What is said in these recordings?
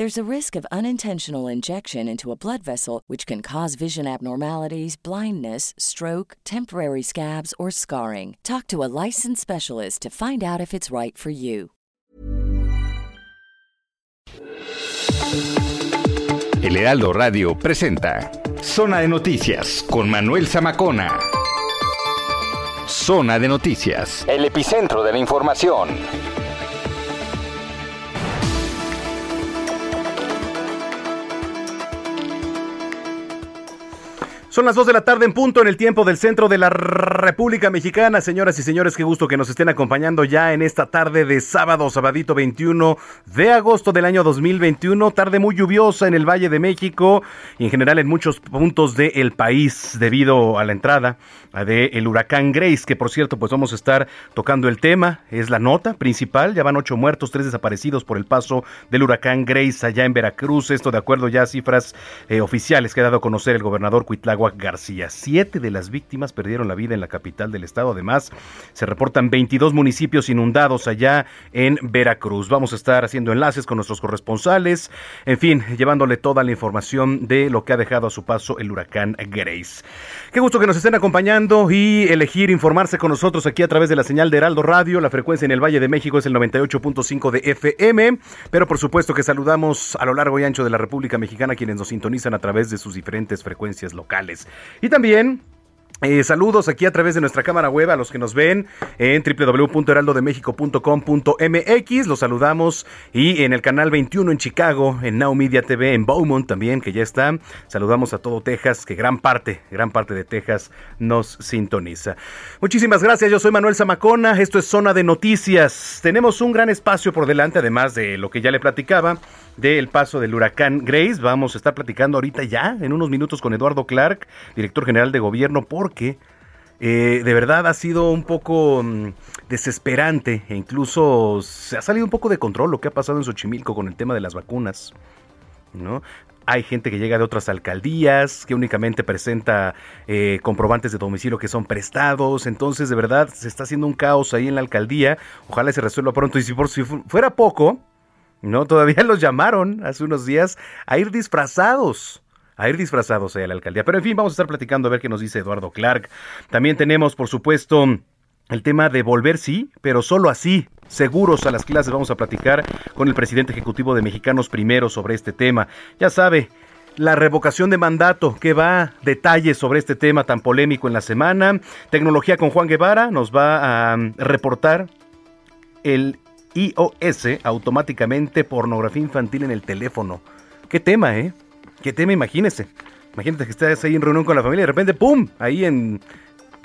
There's a risk of unintentional injection into a blood vessel, which can cause vision abnormalities, blindness, stroke, temporary scabs, or scarring. Talk to a licensed specialist to find out if it's right for you. El Heraldo Radio presenta Zona de Noticias con Manuel Zamacona. Zona de Noticias, el epicentro de la información. Son las 2 de la tarde en punto en el tiempo del centro de la República Mexicana. Señoras y señores, qué gusto que nos estén acompañando ya en esta tarde de sábado, sabadito 21 de agosto del año 2021. Tarde muy lluviosa en el Valle de México y en general en muchos puntos del país debido a la entrada del huracán Grace, que por cierto, pues vamos a estar tocando el tema. Es la nota principal. Ya van ocho muertos, tres desaparecidos por el paso del huracán Grace allá en Veracruz. Esto de acuerdo ya a cifras eh, oficiales que ha dado a conocer el gobernador García. Siete de las víctimas perdieron la vida en la capital del estado. Además, se reportan 22 municipios inundados allá en Veracruz. Vamos a estar haciendo enlaces con nuestros corresponsales, en fin, llevándole toda la información de lo que ha dejado a su paso el huracán Grace. Qué gusto que nos estén acompañando y elegir informarse con nosotros aquí a través de la señal de Heraldo Radio. La frecuencia en el Valle de México es el 98.5 de FM, pero por supuesto que saludamos a lo largo y ancho de la República Mexicana quienes nos sintonizan a través de sus diferentes frecuencias locales. Y también eh, saludos aquí a través de nuestra cámara web a los que nos ven en www.heraldodemexico.com.mx. Los saludamos y en el canal 21 en Chicago, en Now Media TV, en Beaumont también, que ya está. Saludamos a todo Texas, que gran parte, gran parte de Texas nos sintoniza. Muchísimas gracias, yo soy Manuel Zamacona, esto es Zona de Noticias. Tenemos un gran espacio por delante, además de lo que ya le platicaba del paso del huracán Grace. Vamos a estar platicando ahorita ya, en unos minutos, con Eduardo Clark, director general de gobierno, porque eh, de verdad ha sido un poco mm, desesperante e incluso se ha salido un poco de control lo que ha pasado en Xochimilco con el tema de las vacunas. ¿no? Hay gente que llega de otras alcaldías, que únicamente presenta eh, comprobantes de domicilio que son prestados. Entonces, de verdad, se está haciendo un caos ahí en la alcaldía. Ojalá se resuelva pronto. Y si por si fuera poco, no, todavía los llamaron hace unos días a ir disfrazados a ir disfrazados a la alcaldía. Pero en fin, vamos a estar platicando a ver qué nos dice Eduardo Clark. También tenemos, por supuesto, el tema de volver sí, pero solo así, seguros a las clases. Vamos a platicar con el presidente ejecutivo de Mexicanos Primero sobre este tema. Ya sabe, la revocación de mandato, que va detalles sobre este tema tan polémico en la semana. Tecnología con Juan Guevara nos va a reportar el iOS automáticamente pornografía infantil en el teléfono. ¿Qué tema, eh? ¿Qué tema? Imagínese. Imagínate que estás ahí en reunión con la familia y de repente, ¡pum! Ahí en,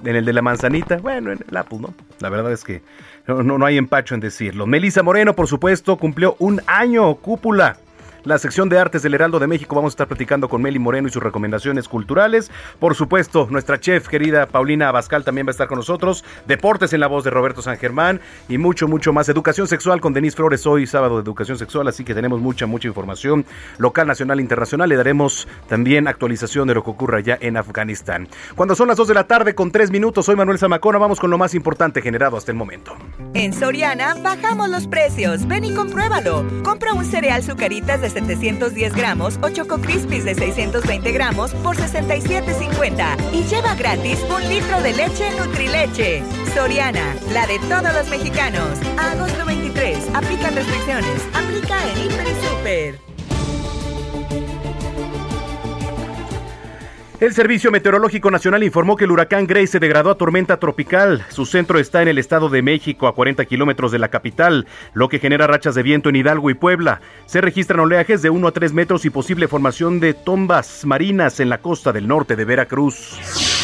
en el de la manzanita. Bueno, en el Apple, ¿no? La verdad es que no, no hay empacho en decirlo. Melissa Moreno, por supuesto, cumplió un año cúpula la sección de artes del Heraldo de México. Vamos a estar platicando con Meli Moreno y sus recomendaciones culturales. Por supuesto, nuestra chef querida Paulina Abascal también va a estar con nosotros. Deportes en la voz de Roberto San Germán y mucho, mucho más. Educación sexual con Denise Flores hoy, sábado de educación sexual, así que tenemos mucha, mucha información local, nacional, internacional. Le daremos también actualización de lo que ocurra allá en Afganistán. Cuando son las 2 de la tarde con 3 minutos, soy Manuel Zamacona. Vamos con lo más importante generado hasta el momento. En Soriana bajamos los precios. Ven y compruébalo. Compra un cereal Sucaritas de 710 gramos o Choco Crispies de 620 gramos por 67.50 y lleva gratis un litro de leche Nutrileche. Soriana, la de todos los mexicanos. agosto 23. Aplican restricciones. Aplica en Hiper y Super. El Servicio Meteorológico Nacional informó que el huracán Grace se degradó a tormenta tropical. Su centro está en el Estado de México, a 40 kilómetros de la capital, lo que genera rachas de viento en Hidalgo y Puebla. Se registran oleajes de 1 a 3 metros y posible formación de tombas marinas en la costa del norte de Veracruz.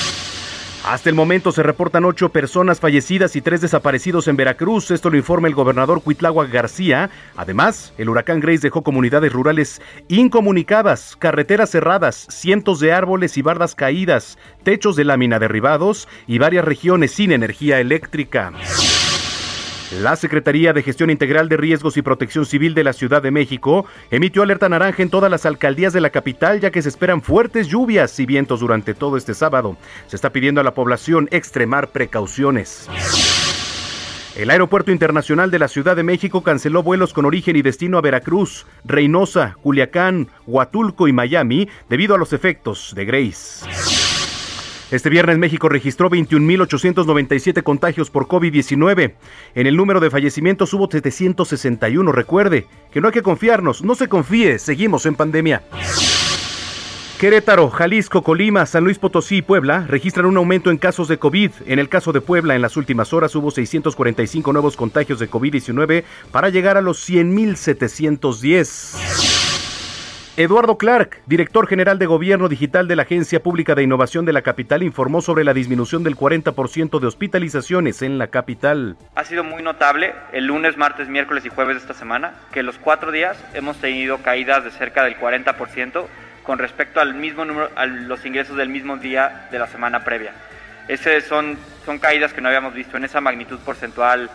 Hasta el momento se reportan ocho personas fallecidas y tres desaparecidos en Veracruz. Esto lo informa el gobernador Cuitlagua García. Además, el huracán Grace dejó comunidades rurales incomunicadas, carreteras cerradas, cientos de árboles y bardas caídas, techos de lámina derribados y varias regiones sin energía eléctrica. La Secretaría de Gestión Integral de Riesgos y Protección Civil de la Ciudad de México emitió alerta naranja en todas las alcaldías de la capital ya que se esperan fuertes lluvias y vientos durante todo este sábado. Se está pidiendo a la población extremar precauciones. El Aeropuerto Internacional de la Ciudad de México canceló vuelos con origen y destino a Veracruz, Reynosa, Culiacán, Huatulco y Miami debido a los efectos de Grace. Este viernes México registró 21.897 contagios por COVID-19. En el número de fallecimientos hubo 761. Recuerde que no hay que confiarnos, no se confíe, seguimos en pandemia. Querétaro, Jalisco, Colima, San Luis Potosí y Puebla registran un aumento en casos de COVID. En el caso de Puebla, en las últimas horas hubo 645 nuevos contagios de COVID-19 para llegar a los 100.710. Eduardo Clark, director general de Gobierno Digital de la Agencia Pública de Innovación de la capital, informó sobre la disminución del 40% de hospitalizaciones en la capital. Ha sido muy notable el lunes, martes, miércoles y jueves de esta semana que los cuatro días hemos tenido caídas de cerca del 40% con respecto al mismo número, a los ingresos del mismo día de la semana previa. Esas son, son caídas que no habíamos visto en esa magnitud porcentual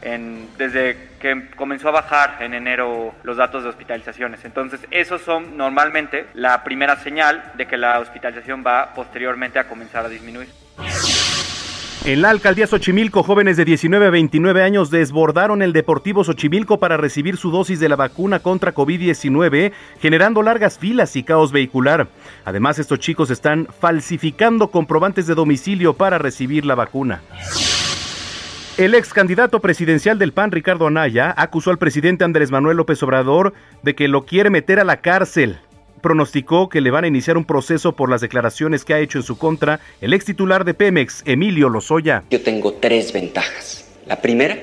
desde que comenzó a bajar en enero los datos de hospitalizaciones. Entonces, esos son normalmente la primera señal de que la hospitalización va posteriormente a comenzar a disminuir. En la alcaldía Xochimilco, jóvenes de 19 a 29 años desbordaron el Deportivo Xochimilco para recibir su dosis de la vacuna contra COVID-19, generando largas filas y caos vehicular. Además, estos chicos están falsificando comprobantes de domicilio para recibir la vacuna. El ex candidato presidencial del PAN, Ricardo Anaya, acusó al presidente Andrés Manuel López Obrador de que lo quiere meter a la cárcel. Pronosticó que le van a iniciar un proceso por las declaraciones que ha hecho en su contra el ex titular de Pemex, Emilio Lozoya. Yo tengo tres ventajas. La primera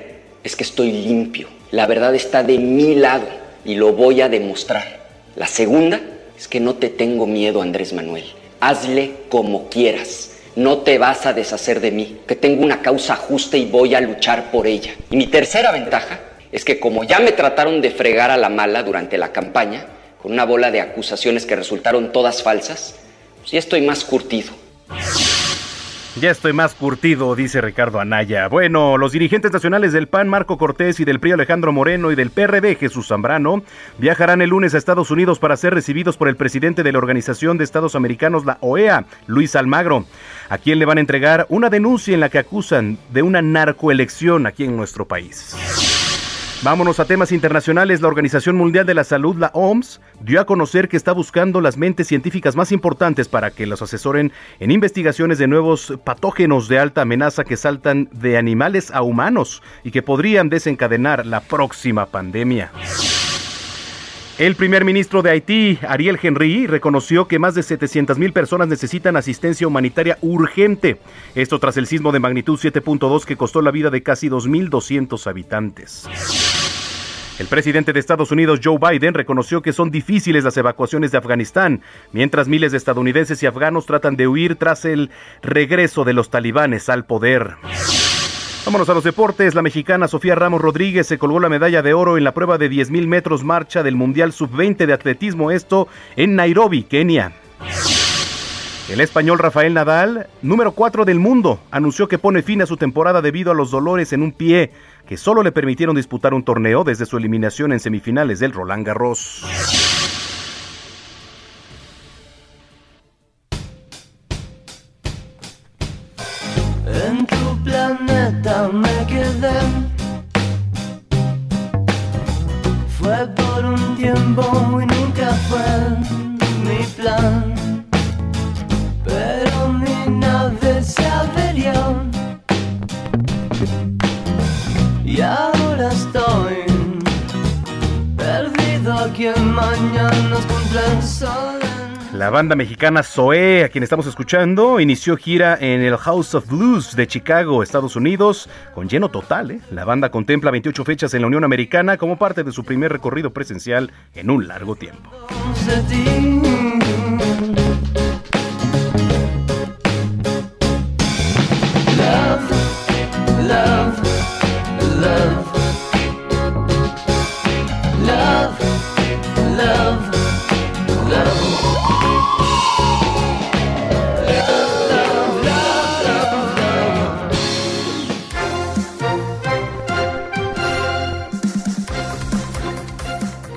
es que estoy limpio. La verdad está de mi lado y lo voy a demostrar. La segunda es que no te tengo miedo, Andrés Manuel. Hazle como quieras no te vas a deshacer de mí, que tengo una causa justa y voy a luchar por ella. Y mi tercera ventaja es que como ya me trataron de fregar a la mala durante la campaña, con una bola de acusaciones que resultaron todas falsas, pues ya estoy más curtido. Ya estoy más curtido, dice Ricardo Anaya. Bueno, los dirigentes nacionales del PAN, Marco Cortés, y del PRI, Alejandro Moreno, y del PRD, Jesús Zambrano, viajarán el lunes a Estados Unidos para ser recibidos por el presidente de la Organización de Estados Americanos, la OEA, Luis Almagro, a quien le van a entregar una denuncia en la que acusan de una narcoelección aquí en nuestro país. Vámonos a temas internacionales. La Organización Mundial de la Salud, la OMS, dio a conocer que está buscando las mentes científicas más importantes para que los asesoren en investigaciones de nuevos patógenos de alta amenaza que saltan de animales a humanos y que podrían desencadenar la próxima pandemia. El primer ministro de Haití, Ariel Henry, reconoció que más de 700 mil personas necesitan asistencia humanitaria urgente. Esto tras el sismo de magnitud 7.2 que costó la vida de casi 2.200 habitantes. El presidente de Estados Unidos, Joe Biden, reconoció que son difíciles las evacuaciones de Afganistán, mientras miles de estadounidenses y afganos tratan de huir tras el regreso de los talibanes al poder. Vámonos a los deportes. La mexicana Sofía Ramos Rodríguez se colgó la medalla de oro en la prueba de 10.000 metros marcha del Mundial Sub-20 de atletismo, esto en Nairobi, Kenia. El español Rafael Nadal, número 4 del mundo, anunció que pone fin a su temporada debido a los dolores en un pie que solo le permitieron disputar un torneo desde su eliminación en semifinales del Roland Garros. Un banda mexicana Zoe, a quien estamos escuchando, inició gira en el House of Blues de Chicago, Estados Unidos, con lleno total. ¿eh? La banda contempla 28 fechas en la Unión Americana como parte de su primer recorrido presencial en un largo tiempo.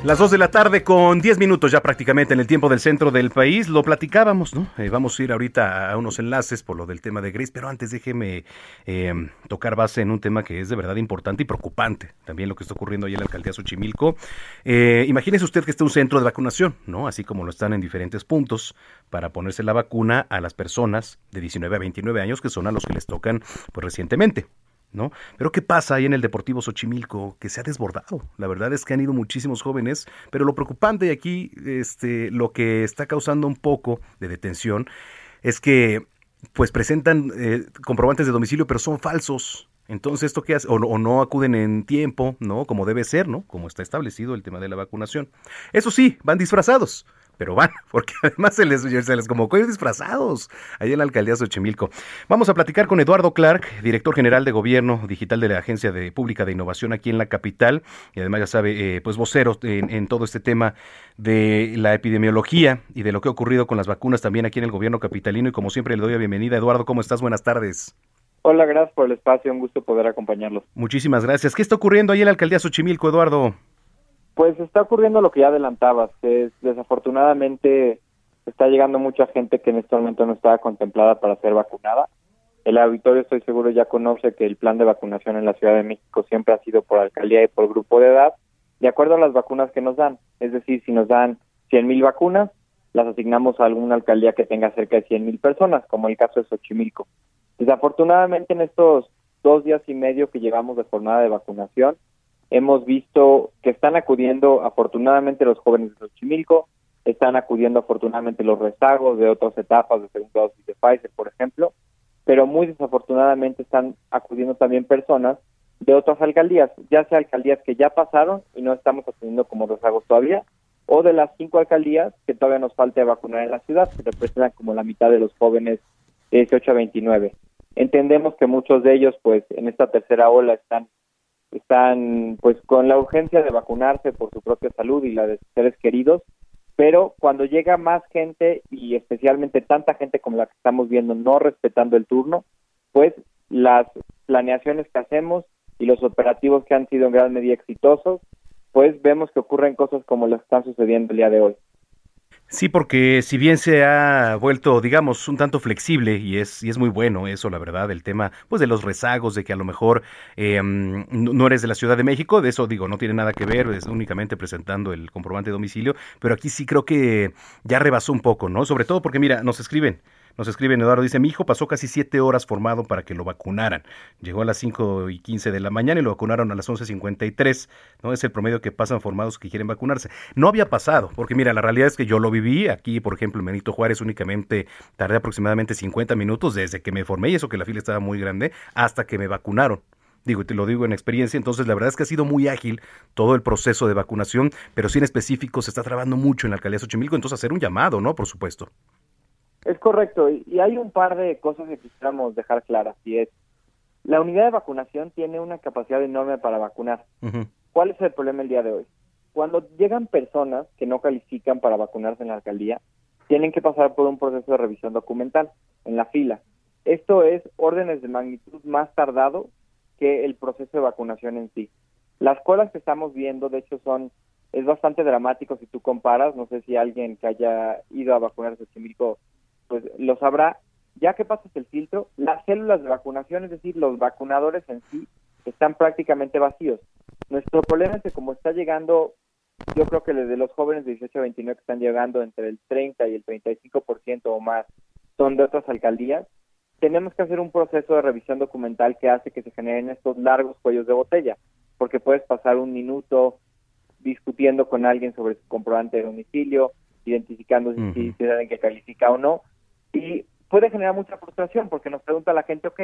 Las 2 de la tarde con 10 minutos ya prácticamente en el tiempo del centro del país. Lo platicábamos, ¿no? Eh, vamos a ir ahorita a unos enlaces por lo del tema de Gris, pero antes déjeme eh, tocar base en un tema que es de verdad importante y preocupante. También lo que está ocurriendo ahí en la alcaldía Xochimilco. Eh, imagínese usted que esté un centro de vacunación, ¿no? Así como lo están en diferentes puntos para ponerse la vacuna a las personas de 19 a 29 años que son a los que les tocan pues recientemente. ¿No? Pero ¿qué pasa ahí en el Deportivo Xochimilco? Que se ha desbordado. La verdad es que han ido muchísimos jóvenes, pero lo preocupante aquí, este, lo que está causando un poco de detención, es que pues presentan eh, comprobantes de domicilio, pero son falsos. Entonces, ¿esto qué hace? O, o, no acuden en tiempo, ¿no? Como debe ser, ¿no? Como está establecido el tema de la vacunación. Eso sí, van disfrazados pero van, porque además se les, se les convocó ir disfrazados ahí en la alcaldía de Xochimilco. Vamos a platicar con Eduardo Clark, director general de Gobierno Digital de la Agencia de Pública de Innovación aquí en la capital, y además ya sabe, eh, pues vocero en, en, todo este tema de la epidemiología y de lo que ha ocurrido con las vacunas también aquí en el gobierno capitalino. Y como siempre le doy la bienvenida. Eduardo, ¿cómo estás? Buenas tardes. Hola, gracias por el espacio, un gusto poder acompañarlos. Muchísimas gracias. ¿Qué está ocurriendo ahí en la alcaldía Xochimilco, Eduardo? Pues está ocurriendo lo que ya adelantabas, que es, desafortunadamente está llegando mucha gente que en este momento no estaba contemplada para ser vacunada. El auditorio estoy seguro ya conoce que el plan de vacunación en la Ciudad de México siempre ha sido por alcaldía y por grupo de edad, de acuerdo a las vacunas que nos dan. Es decir, si nos dan 100.000 vacunas, las asignamos a alguna alcaldía que tenga cerca de 100.000 personas, como el caso de Xochimilco. Desafortunadamente en estos dos días y medio que llevamos de jornada de vacunación, hemos visto que están acudiendo afortunadamente los jóvenes de Xochimilco, están acudiendo afortunadamente los rezagos de otras etapas de segunda dosis de Pfizer, por ejemplo, pero muy desafortunadamente están acudiendo también personas de otras alcaldías, ya sea alcaldías que ya pasaron y no estamos atendiendo como rezagos todavía, o de las cinco alcaldías que todavía nos falta vacunar en la ciudad, que representan como la mitad de los jóvenes de 18 a 29. Entendemos que muchos de ellos, pues, en esta tercera ola están están pues con la urgencia de vacunarse por su propia salud y la de sus seres queridos, pero cuando llega más gente y especialmente tanta gente como la que estamos viendo no respetando el turno, pues las planeaciones que hacemos y los operativos que han sido en gran medida exitosos, pues vemos que ocurren cosas como las que están sucediendo el día de hoy. Sí, porque si bien se ha vuelto, digamos, un tanto flexible y es, y es muy bueno eso, la verdad, el tema pues de los rezagos, de que a lo mejor eh, no eres de la Ciudad de México, de eso digo, no tiene nada que ver, es únicamente presentando el comprobante de domicilio, pero aquí sí creo que ya rebasó un poco, ¿no? Sobre todo porque, mira, nos escriben, nos escribe Eduardo, dice, mi hijo pasó casi siete horas formado para que lo vacunaran. Llegó a las cinco y quince de la mañana y lo vacunaron a las once cincuenta y tres. ¿no? Es el promedio que pasan formados que quieren vacunarse. No había pasado, porque mira, la realidad es que yo lo viví. Aquí, por ejemplo, en Benito Juárez únicamente tardé aproximadamente 50 minutos desde que me formé, y eso que la fila estaba muy grande, hasta que me vacunaron. Digo, te lo digo en experiencia, entonces la verdad es que ha sido muy ágil todo el proceso de vacunación, pero sí en específico se está trabajando mucho en la alcaldía de Xochimilco, entonces hacer un llamado, ¿no? Por supuesto. Es correcto, y hay un par de cosas que quisiéramos dejar claras, y es, la unidad de vacunación tiene una capacidad enorme para vacunar. ¿Cuál es el problema el día de hoy? Cuando llegan personas que no califican para vacunarse en la alcaldía, tienen que pasar por un proceso de revisión documental en la fila. Esto es órdenes de magnitud más tardado que el proceso de vacunación en sí. Las colas que estamos viendo, de hecho, son es bastante dramático si tú comparas. No sé si alguien que haya ido a vacunarse en Químico pues lo sabrá, ya que pasas el filtro, las células de vacunación, es decir, los vacunadores en sí, están prácticamente vacíos. Nuestro problema es que como está llegando, yo creo que desde los jóvenes de 18 a 29 que están llegando entre el 30 y el 35% o más son de otras alcaldías, tenemos que hacer un proceso de revisión documental que hace que se generen estos largos cuellos de botella, porque puedes pasar un minuto discutiendo con alguien sobre su comprobante de domicilio, identificando si, si, alguien que califica o no. Y puede generar mucha frustración porque nos pregunta la gente, ok,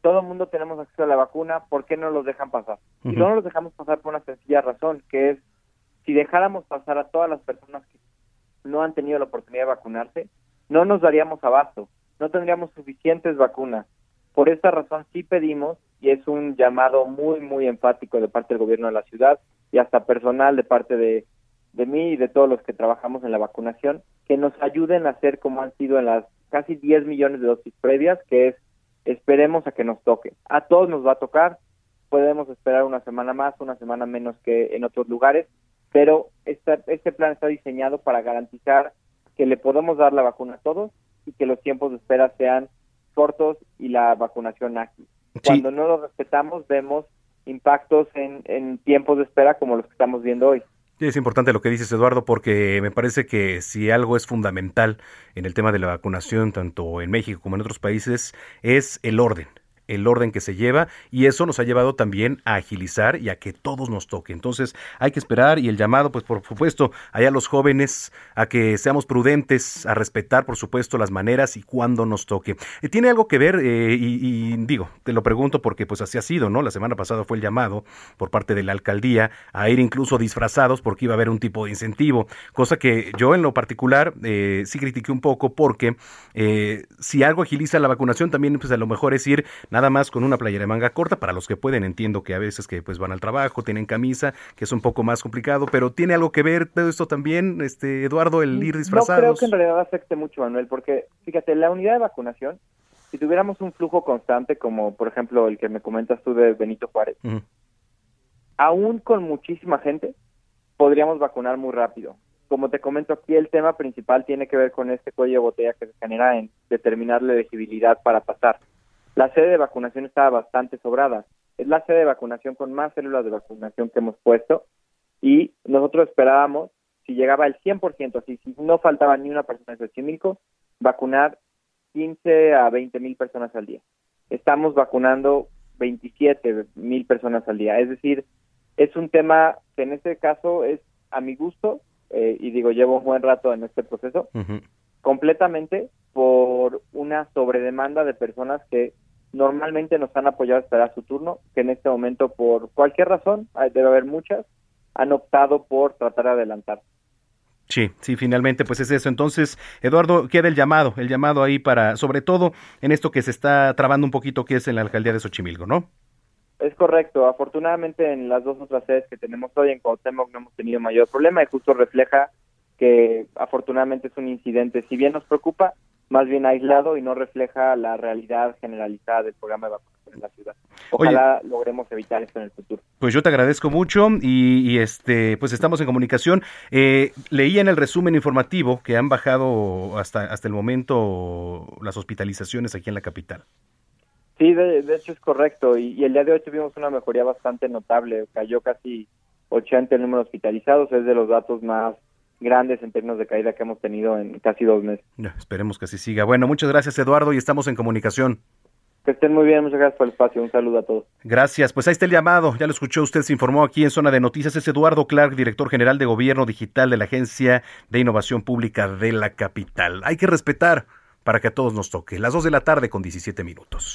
todo el mundo tenemos acceso a la vacuna, ¿por qué no los dejan pasar? Y no los dejamos pasar por una sencilla razón, que es si dejáramos pasar a todas las personas que no han tenido la oportunidad de vacunarse, no nos daríamos abasto, no tendríamos suficientes vacunas. Por esta razón sí pedimos, y es un llamado muy, muy enfático de parte del gobierno de la ciudad y hasta personal de parte de, de mí y de todos los que trabajamos en la vacunación, que nos ayuden a hacer como han sido en las casi 10 millones de dosis previas, que es esperemos a que nos toque. A todos nos va a tocar, podemos esperar una semana más, una semana menos que en otros lugares, pero esta, este plan está diseñado para garantizar que le podemos dar la vacuna a todos y que los tiempos de espera sean cortos y la vacunación ágil. Cuando no lo respetamos, vemos impactos en, en tiempos de espera como los que estamos viendo hoy. Es importante lo que dices, Eduardo, porque me parece que si algo es fundamental en el tema de la vacunación, tanto en México como en otros países, es el orden el orden que se lleva y eso nos ha llevado también a agilizar y a que todos nos toque. Entonces hay que esperar y el llamado, pues por supuesto, allá los jóvenes a que seamos prudentes, a respetar, por supuesto, las maneras y cuándo nos toque. Eh, tiene algo que ver eh, y, digo, te lo pregunto porque pues así ha sido, ¿no? La semana pasada fue el llamado por parte de la alcaldía a ir incluso disfrazados porque iba a haber un tipo de incentivo, cosa que yo en lo particular eh, sí critiqué un poco porque si algo agiliza la vacunación también pues a lo mejor es ir más con una playera de manga corta, para los que pueden, entiendo que a veces que pues van al trabajo, tienen camisa, que es un poco más complicado, pero ¿tiene algo que ver todo esto también, este Eduardo, el ir disfrazados? No creo que en realidad afecte mucho, Manuel, porque fíjate, la unidad de vacunación, si tuviéramos un flujo constante, como por ejemplo el que me comentas tú de Benito Juárez, aún con muchísima gente, podríamos vacunar muy rápido. Como te comento aquí, el tema principal tiene que ver con este cuello de botella que se genera en determinar la elegibilidad para pasar. La sede de vacunación estaba bastante sobrada. Es la sede de vacunación con más células de vacunación que hemos puesto y nosotros esperábamos, si llegaba el 100%, así, si no faltaba ni una persona de Xochimilco, vacunar 15 a 20 mil personas al día. Estamos vacunando 27 mil personas al día. Es decir, es un tema que en este caso es a mi gusto, eh, y digo, llevo un buen rato en este proceso, completamente por una sobredemanda de personas que normalmente nos han apoyado a esperar su turno, que en este momento por cualquier razón, debe haber muchas, han optado por tratar de adelantar. Sí, sí, finalmente, pues es eso. Entonces, Eduardo, queda el llamado, el llamado ahí para, sobre todo en esto que se está trabando un poquito, que es en la alcaldía de Xochimilco, ¿no? Es correcto. Afortunadamente, en las dos otras sedes que tenemos hoy en Cuauhtémoc no hemos tenido mayor problema y justo refleja que afortunadamente es un incidente, si bien nos preocupa, más bien aislado y no refleja la realidad generalizada del programa de vacunación en la ciudad. Ojalá logremos evitar esto en el futuro. Pues yo te agradezco mucho y, este pues estamos en comunicación. Eh, leí en el resumen informativo que han bajado hasta hasta el momento las hospitalizaciones aquí en la capital. Sí, de, hecho es correcto y, y, el día de hoy tuvimos una mejoría bastante notable. Cayó casi 80 el número de hospitalizados, es de los datos más grandes en términos de caída que hemos tenido en casi dos meses. esperemos que así siga. Bueno, muchas gracias Eduardo y estamos en comunicación. Que estén muy bien, muchas gracias por el espacio. Un saludo a todos. Gracias. Pues ahí está el llamado. Ya lo escuchó usted, se informó aquí en Zona de Noticias. Es Eduardo Clark, director general de Gobierno Digital de la Agencia de Innovación Pública de la Capital. Hay que respetar para que a todos nos toque. Las dos de la tarde con 17 minutos.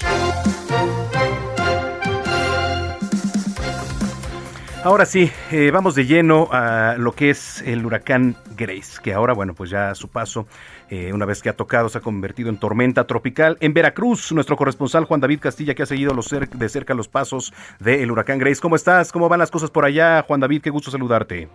Ahora sí, eh, vamos de lleno a lo que es el huracán Grace, que ahora, bueno, pues ya a su paso, eh, una vez que ha tocado, se ha convertido en tormenta tropical. En Veracruz, nuestro corresponsal Juan David Castilla, que ha seguido los de cerca los pasos del huracán Grace. ¿Cómo estás? ¿Cómo van las cosas por allá, Juan David? Qué gusto saludarte.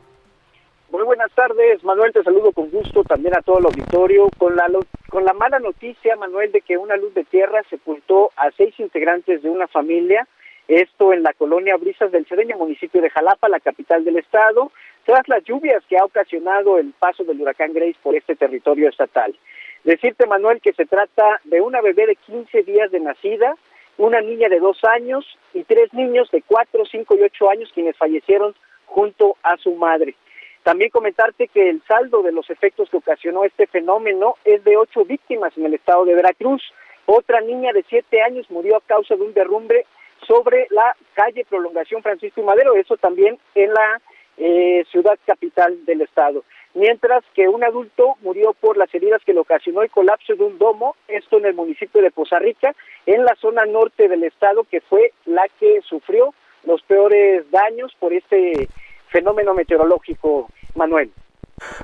Muy buenas tardes, Manuel, te saludo con gusto también a todo el auditorio. Con la, con la mala noticia, Manuel, de que una luz de tierra sepultó a seis integrantes de una familia esto en la colonia Brisas del Cedeño, municipio de Jalapa, la capital del estado, tras las lluvias que ha ocasionado el paso del huracán Grace por este territorio estatal. Decirte, Manuel, que se trata de una bebé de 15 días de nacida, una niña de dos años y tres niños de cuatro, cinco y ocho años quienes fallecieron junto a su madre. También comentarte que el saldo de los efectos que ocasionó este fenómeno es de ocho víctimas en el estado de Veracruz. Otra niña de siete años murió a causa de un derrumbe sobre la calle Prolongación Francisco y Madero, eso también en la eh, ciudad capital del estado. mientras que un adulto murió por las heridas que le ocasionó el colapso de un domo, esto en el municipio de Poza Rica, en la zona norte del estado, que fue la que sufrió los peores daños por este fenómeno meteorológico, Manuel.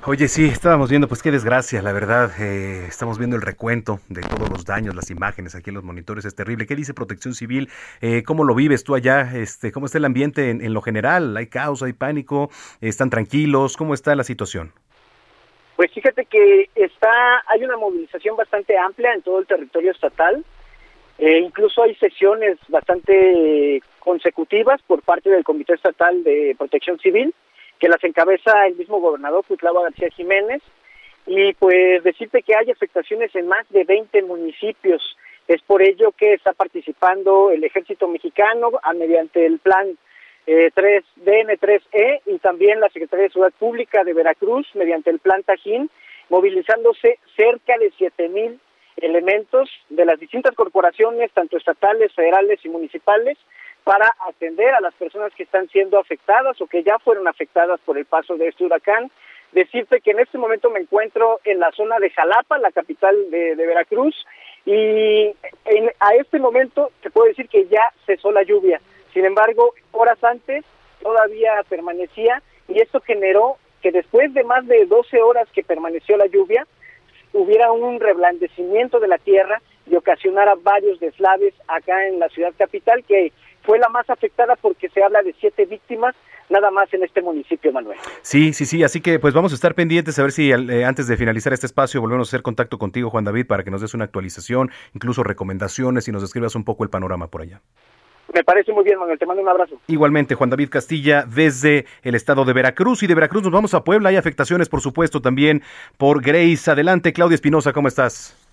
Oye, sí, estábamos viendo, pues qué desgracia, la verdad. Eh, estamos viendo el recuento de todos los daños, las imágenes aquí en los monitores, es terrible. ¿Qué dice Protección Civil? Eh, ¿Cómo lo vives tú allá? Este, ¿Cómo está el ambiente en, lo general? ¿Hay caos, hay pánico? ¿Están tranquilos? ¿Cómo está la situación? Pues fíjate que está, hay una movilización bastante amplia en todo el territorio estatal. Eh, incluso hay sesiones bastante consecutivas por parte del Comité Estatal de Protección Civil que las encabeza el mismo gobernador Cuitlava García Jiménez y pues decirte que hay afectaciones en más de 20 municipios. Es por ello que está participando el ejército mexicano a, mediante el plan eh, 3 DN3E y también la Secretaría de Seguridad Pública de Veracruz mediante el plan Tajín, movilizándose cerca de siete mil elementos de las distintas corporaciones, tanto estatales, federales y municipales, para atender a las personas que están siendo afectadas o que ya fueron afectadas por el paso de este huracán. Decirte que en este momento me encuentro en la zona de Jalapa, la capital de, Veracruz, y a este momento te puedo decir que ya cesó la lluvia. Sin embargo, horas antes todavía permanecía y esto generó que después de más de 12 horas que permaneció la lluvia, hubiera un reblandecimiento de la tierra y ocasionara varios deslaves acá en la ciudad capital que fue la más afectada porque se habla de siete víctimas nada más en este municipio, Manuel. Sí, sí, sí, así que pues vamos a estar pendientes a ver si eh, antes de finalizar este espacio volvemos a hacer contacto contigo, Juan David, para que nos des una actualización, incluso recomendaciones y nos describas un poco el panorama por allá. Me parece muy bien, Manuel. Te mando un abrazo. Igualmente, Juan David Castilla, desde el estado de Veracruz. Y de Veracruz nos vamos a Puebla. Hay afectaciones, por supuesto, también por Grace. Adelante, Claudia Espinosa, ¿cómo estás?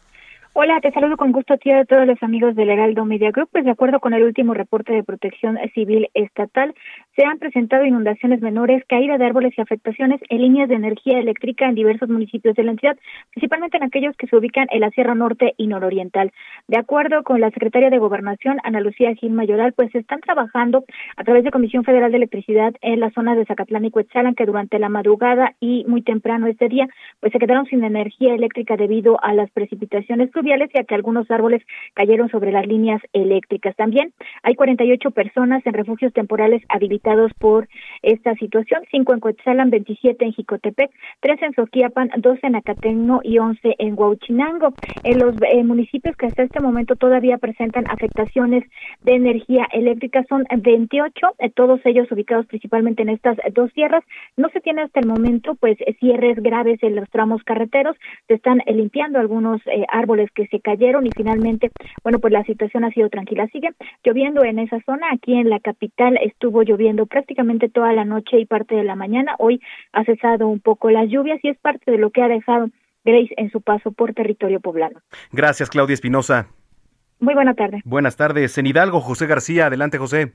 Hola, te saludo con gusto a ti a todos los amigos del Heraldo Media Group. Pues de acuerdo con el último reporte de protección civil estatal, se han presentado inundaciones menores, caída de árboles y afectaciones en líneas de energía eléctrica en diversos municipios de la entidad, principalmente en aquellos que se ubican en la Sierra Norte y Nororiental. De acuerdo con la secretaria de Gobernación, Ana Lucía Gil Mayoral, pues están trabajando a través de Comisión Federal de Electricidad en la zona de Zacatlán y Cuetzalan, que durante la madrugada y muy temprano este día, pues se quedaron sin energía eléctrica debido a las precipitaciones y a que algunos árboles cayeron sobre las líneas eléctricas. También hay 48 personas en refugios temporales habilitados por esta situación, 5 en Coetzalan, 27 en Jicotepec, 3 en Soquiapan, 12 en Acatengo y 11 en Huauchinango. En los municipios que hasta este momento todavía presentan afectaciones de energía eléctrica son 28, eh, todos ellos ubicados principalmente en estas dos tierras. No se tiene hasta el momento pues cierres graves en los tramos carreteros, se están limpiando algunos eh, árboles que se cayeron y finalmente, bueno, pues la situación ha sido tranquila. Sigue lloviendo en esa zona. Aquí en la capital estuvo lloviendo prácticamente toda la noche y parte de la mañana. Hoy ha cesado un poco las lluvias y es parte de lo que ha dejado Grace en su paso por territorio poblano. Gracias, Claudia Espinosa. Muy buena tarde. Buenas tardes. En Hidalgo, José García. Adelante, José.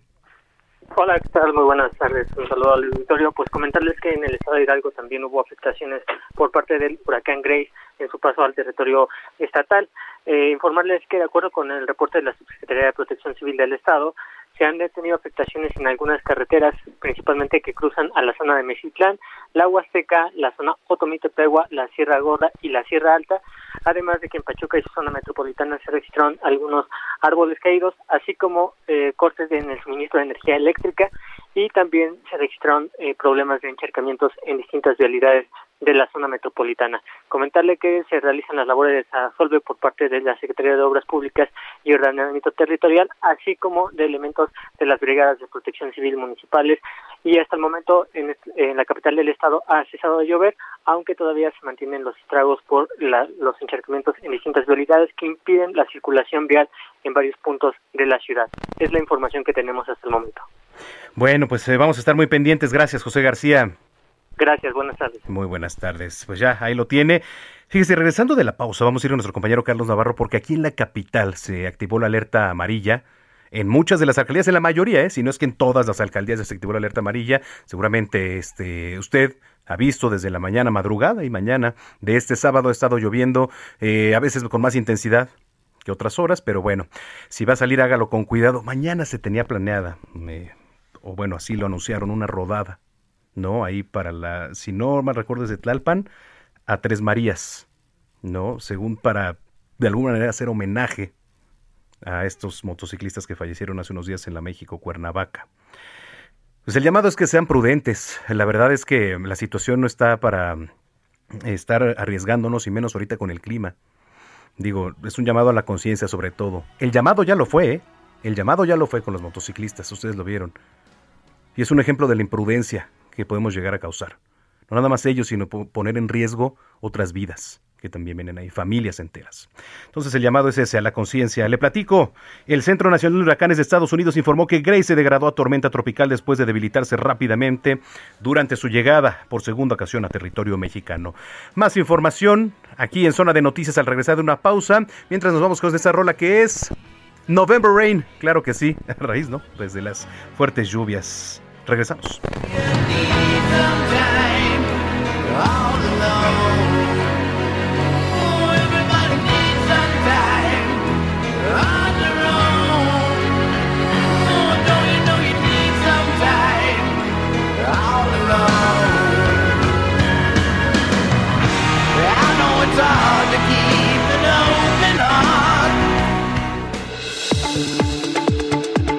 Hola, ¿qué tal? Muy buenas tardes. Un saludo al auditorio. Pues comentarles que en el estado de Hidalgo también hubo afectaciones por parte del huracán Grace en su paso al territorio estatal. Eh, informarles que de acuerdo con el reporte de la Subsecretaría de Protección Civil del Estado, se han detenido afectaciones en algunas carreteras, principalmente que cruzan a la zona de Mexitlán, la Huasteca, la zona Otomitepegua, la Sierra Gorda y la Sierra Alta, además de que en Pachuca y su zona metropolitana se registraron algunos árboles caídos, así como eh, cortes en el suministro de energía eléctrica y también se registraron eh, problemas de encharcamientos en distintas vialidades de la zona metropolitana. Comentarle que se realizan las labores de desasolve por parte de la Secretaría de Obras Públicas y Ordenamiento Territorial, así como de elementos de las brigadas de protección civil municipales. Y hasta el momento en, la capital del estado ha cesado de llover, aunque todavía se mantienen los estragos por los encharcamientos en distintas vialidades que impiden la circulación vial en varios puntos de la ciudad. Es la información que tenemos hasta el momento. Bueno, pues eh, vamos a estar muy pendientes. Gracias, José García. Gracias, buenas tardes. Muy buenas tardes. Pues ya, ahí lo tiene. Fíjese, regresando de la pausa, vamos a ir a nuestro compañero Carlos Navarro porque aquí en la capital se activó la alerta amarilla. En muchas de las alcaldías, en la mayoría, ¿eh? si no es que en todas las alcaldías se activó la alerta amarilla, seguramente este, usted ha visto desde la mañana, madrugada y mañana de este sábado ha estado lloviendo, eh, a veces con más intensidad que otras horas, pero bueno, si va a salir hágalo con cuidado. Mañana se tenía planeada, o bueno, así lo anunciaron, una rodada ¿no? Ahí para la, si no mal recuerdo, de Tlalpan a Tres Marías, ¿no? Según para, de alguna manera, hacer homenaje a estos motociclistas que fallecieron hace unos días en la México Cuernavaca. Pues el llamado es que sean prudentes. La verdad es que la situación no está para estar arriesgándonos y menos ahorita con el clima. Digo, es un llamado a la conciencia sobre todo. El llamado ya lo fue, ¿eh? El llamado ya lo fue con los motociclistas, ustedes lo vieron. Y es un ejemplo de la imprudencia que podemos llegar a causar. No nada más ellos, sino poner en riesgo otras vidas que también vienen ahí, familias enteras. Entonces el llamado es ese, a la conciencia. Le platico, el Centro Nacional de Huracanes de Estados Unidos informó que Grace se degradó a tormenta tropical después de debilitarse rápidamente durante su llegada por segunda ocasión a territorio mexicano. Más información aquí en Zona de Noticias al regresar de una pausa, mientras nos vamos con esta rola que es November Rain, claro que sí, a raíz, ¿no? Desde las fuertes lluvias. Regresamos.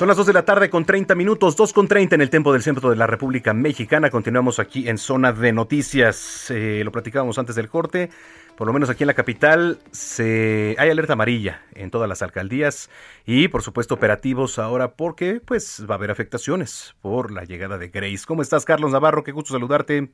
Son las 2 de la tarde con 30 minutos, 2 con 30 en el tiempo del centro de la República Mexicana. Continuamos aquí en zona de noticias. Eh, lo platicábamos antes del corte. Por lo menos aquí en la capital se hay alerta amarilla en todas las alcaldías y por supuesto operativos ahora porque pues va a haber afectaciones por la llegada de Grace. ¿Cómo estás Carlos Navarro? Qué gusto saludarte.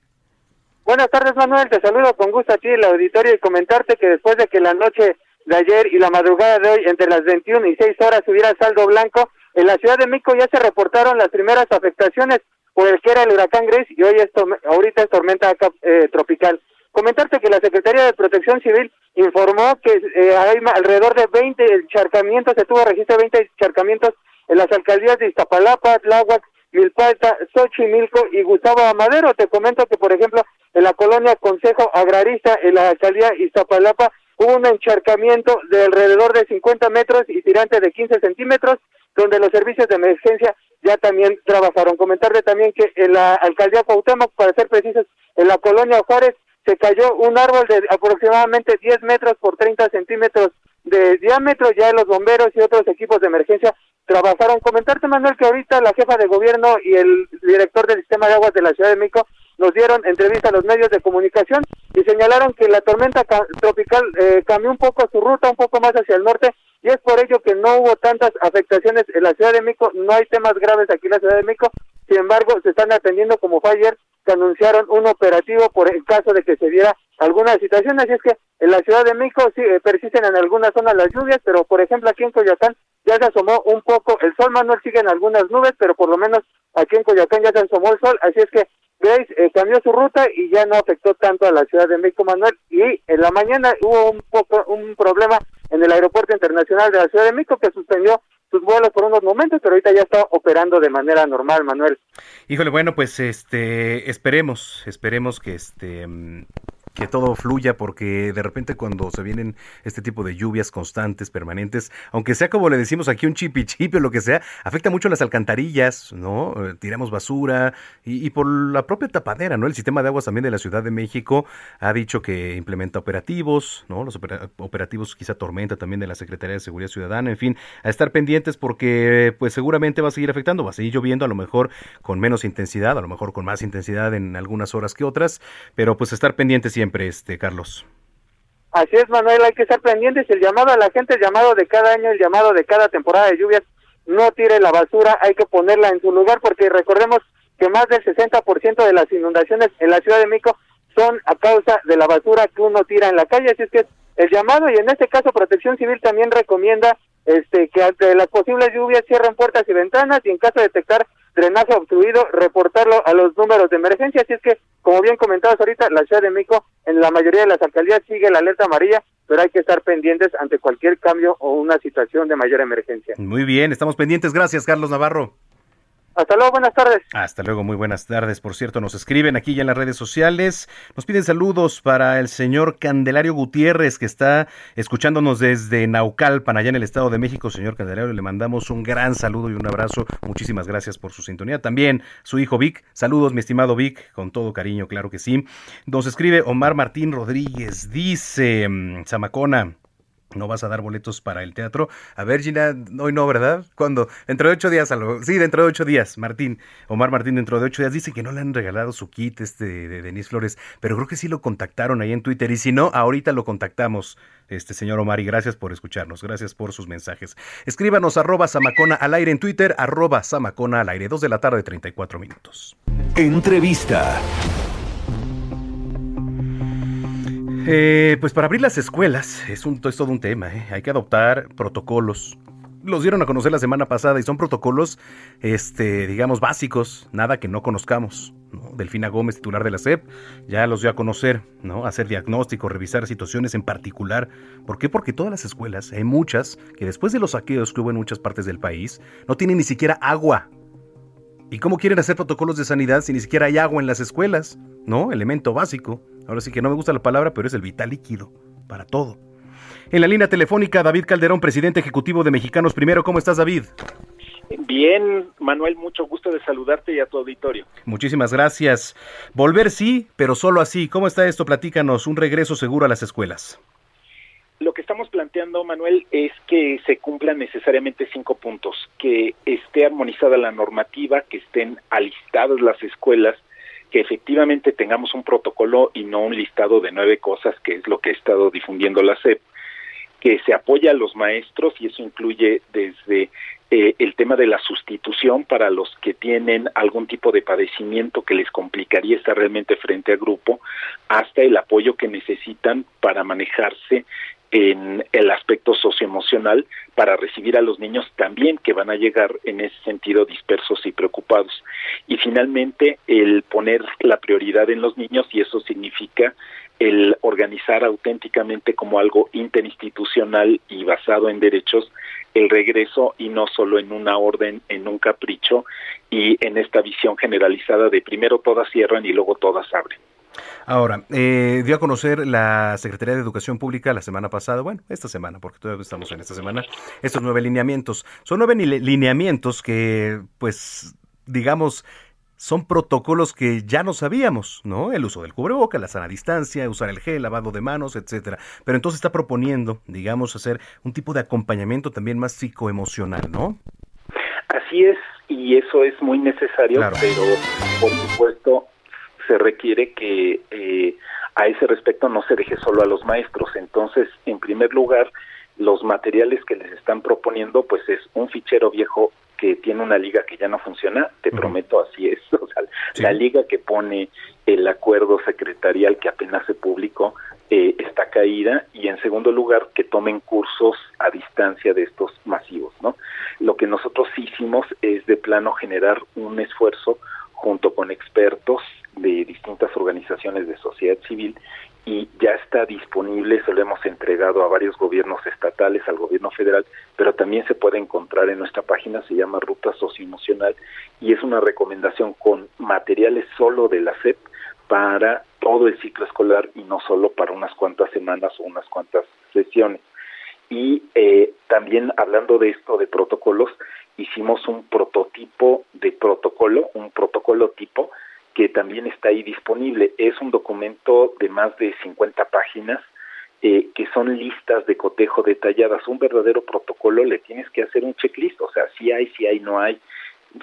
Buenas tardes Manuel, te saludo con gusto aquí en el auditorio y comentarte que después de que la noche de ayer y la madrugada de hoy entre las 21 y 6 horas hubiera saldo blanco, en la Ciudad de México ya se reportaron las primeras afectaciones por el que era el huracán Grace y hoy esto, ahorita es tormenta eh, tropical. Comentarte que la Secretaría de Protección Civil informó que eh, hay alrededor de 20 encharcamientos, se tuvo registro de 20 encharcamientos en las alcaldías de Iztapalapa, Tláhuac, Milpalta, Xochimilco y Gustavo Amadero. Te comento que, por ejemplo, en la colonia Consejo Agrarista, en la alcaldía Iztapalapa, hubo un encharcamiento de alrededor de 50 metros y tirante de 15 centímetros donde los servicios de emergencia ya también trabajaron. Comentarle también que en la alcaldía Cuauhtémoc, para ser precisos, en la colonia Juárez, se cayó un árbol de aproximadamente 10 metros por 30 centímetros de diámetro. Ya los bomberos y otros equipos de emergencia trabajaron. Comentarte, Manuel, que ahorita la jefa de gobierno y el director del sistema de aguas de la Ciudad de México nos dieron entrevista a los medios de comunicación y señalaron que la tormenta tropical eh, cambió un poco su ruta, un poco más hacia el norte, y es por ello que no hubo tantas afectaciones en la Ciudad de México, no hay temas graves aquí en la Ciudad de México, sin embargo, se están atendiendo como fue ayer, que anunciaron un operativo por el caso de que se diera alguna situación, así es que en la Ciudad de México sí eh, persisten en algunas zonas las lluvias, pero por ejemplo aquí en Coyoacán ya se asomó un poco el sol, Manuel sigue en algunas nubes, pero por lo menos aquí en Coyoacán ya se asomó el sol, así es que Grace eh, cambió su ruta y ya no afectó tanto a la Ciudad de México, Manuel. Y en la mañana hubo un poco un problema en el Aeropuerto Internacional de la Ciudad de México que suspendió sus vuelos por unos momentos, pero ahorita ya está operando de manera normal, Manuel. Híjole, bueno, pues este esperemos, esperemos que este mm, que todo fluya, porque de repente cuando se vienen este tipo de lluvias constantes, permanentes, aunque sea como le decimos aquí un chipi o lo que sea, afecta mucho las alcantarillas, ¿no? Eh, tiramos basura y, por la propia tapadera, ¿no? El sistema de aguas también de la Ciudad de México ha dicho que implementa operativos, ¿no? Los operativos quizá tormenta también de la Secretaría de Seguridad Ciudadana, en fin, a estar pendientes porque pues seguramente va a seguir afectando, va a seguir lloviendo a lo mejor con menos intensidad, a lo mejor con más intensidad en algunas horas que otras, pero pues estar pendientes siempre este, Carlos. Así es, Manuel, hay que estar pendientes. El llamado a la gente, el llamado de cada año, el llamado de cada temporada de lluvias, no tire la basura, hay que ponerla en su lugar, porque recordemos que más del 60% de las inundaciones en la Ciudad de México son a causa de la basura que uno tira en la calle. Así es que el llamado, y en este caso Protección Civil también recomienda este que ante las posibles lluvias cierren puertas y ventanas y en caso de detectar drenaje obstruido, reportarlo a los números de emergencia. Así es que, como bien comentabas ahorita, la Ciudad de México en la mayoría de las alcaldías sigue la alerta amarilla, pero hay que estar pendientes ante cualquier cambio o una situación de mayor emergencia. Muy bien, estamos pendientes. Gracias, Carlos Navarro. Hasta luego, buenas tardes. Hasta luego, muy buenas tardes. Por cierto, nos escriben aquí ya en las redes sociales. Nos piden saludos para el señor Candelario Gutiérrez, que está escuchándonos desde Naucalpan, allá en el Estado de México. Señor Candelario, le mandamos un gran saludo y un abrazo. Muchísimas gracias por su sintonía. También su hijo Vic. Saludos, mi estimado Vic, con todo cariño, claro que sí. Nos escribe Omar Martín Rodríguez. Dice, mm, Zamacona, no vas a dar boletos para el teatro. A ver, Gina, hoy no, ¿verdad? ¿Cuándo? Dentro de ocho días, algo. Sí, dentro de ocho días, Martín. Omar Martín, dentro de ocho días. Dice que no le han regalado su kit este de Denise Flores, pero creo que sí lo contactaron ahí en Twitter. Y si no, ahorita lo contactamos, este señor Omar, y gracias por escucharnos, gracias por sus mensajes. Escríbanos arroba Samacona al aire en Twitter, arroba Samacona al aire. Dos de la tarde, 34 minutos. Entrevista. Eh, pues para abrir las escuelas es, un, todo un tema, ¿eh? hay que adoptar protocolos. Los dieron a conocer la semana pasada y son protocolos, este, digamos, básicos, nada que no conozcamos. Delfina Gómez, titular de la SEP, ya los dio a conocer, ¿no? Hacer diagnósticos, revisar situaciones en particular. ¿Por qué? Porque todas las escuelas, hay muchas, que después de los saqueos que hubo en muchas partes del país, no tienen ni siquiera agua. ¿Y cómo quieren hacer protocolos de sanidad si ni siquiera hay agua en las escuelas? ¿No? Elemento básico. Ahora sí que no me gusta la palabra, pero es el vital líquido para todo. En la línea telefónica, David Calderón, presidente ejecutivo de Mexicanos Primero. ¿Cómo estás, David? Bien, Manuel, mucho gusto de saludarte y a tu auditorio. Muchísimas gracias. Volver sí, pero solo así. ¿Cómo está esto? Platícanos, un regreso seguro a las escuelas. Lo que estamos planteando, Manuel, es que se cumplan necesariamente cinco puntos, que esté armonizada la normativa, que estén alistadas las escuelas, que efectivamente tengamos un protocolo y no un listado de nueve cosas, que es lo que ha estado difundiendo la SEP, que se apoya a los maestros y eso incluye desde eh, el tema de la sustitución para los que tienen algún tipo de padecimiento que les complicaría estar realmente frente a grupo, hasta el apoyo que necesitan para manejarse en el aspecto socioemocional para recibir a los niños también que van a llegar en ese sentido dispersos y preocupados. Y finalmente el poner la prioridad en los niños y eso significa el organizar auténticamente como algo interinstitucional y basado en derechos el regreso y no solo en una orden, en un capricho y en esta visión generalizada de primero todas cierran y luego todas abren. Ahora, eh, dio a conocer la Secretaría de Educación Pública la semana pasada, bueno, esta semana, porque todavía estamos en esta semana, estos nueve lineamientos. Son nueve lineamientos que, pues, digamos, son protocolos que ya no sabíamos, ¿no? El uso del cubreboca, la sana distancia, usar el gel, lavado de manos, etcétera. Pero entonces está proponiendo, digamos, hacer un tipo de acompañamiento también más psicoemocional, ¿no? Así es, y eso es muy necesario, pero por supuesto se requiere que eh, a ese respecto no se deje solo a los maestros. Entonces, en primer lugar, los materiales que les están proponiendo, pues es un fichero viejo que tiene una liga que ya no funciona, te prometo así es, o sea, la liga que pone el acuerdo secretarial que apenas se publicó eh, está caída y en segundo lugar que tomen cursos a distancia de estos masivos, ¿no? Lo que nosotros hicimos es de plano generar un esfuerzo junto con expertos de distintas organizaciones de sociedad civil y ya está disponible, se lo hemos entregado a varios gobiernos estatales, al gobierno federal, pero también se puede encontrar en nuestra página, se llama Ruta Socioemocional y es una recomendación con materiales solo de la SEP para todo el ciclo escolar y no solo para unas cuantas semanas o unas cuantas sesiones. Y eh, también hablando de esto de protocolos, hicimos un prototipo de protocolo, un protocolo tipo, que también está ahí disponible. Es un documento de más de 50 páginas eh, que son listas de cotejo detalladas. Un verdadero protocolo le tienes que hacer un checklist, o sea, si hay, si hay, no hay.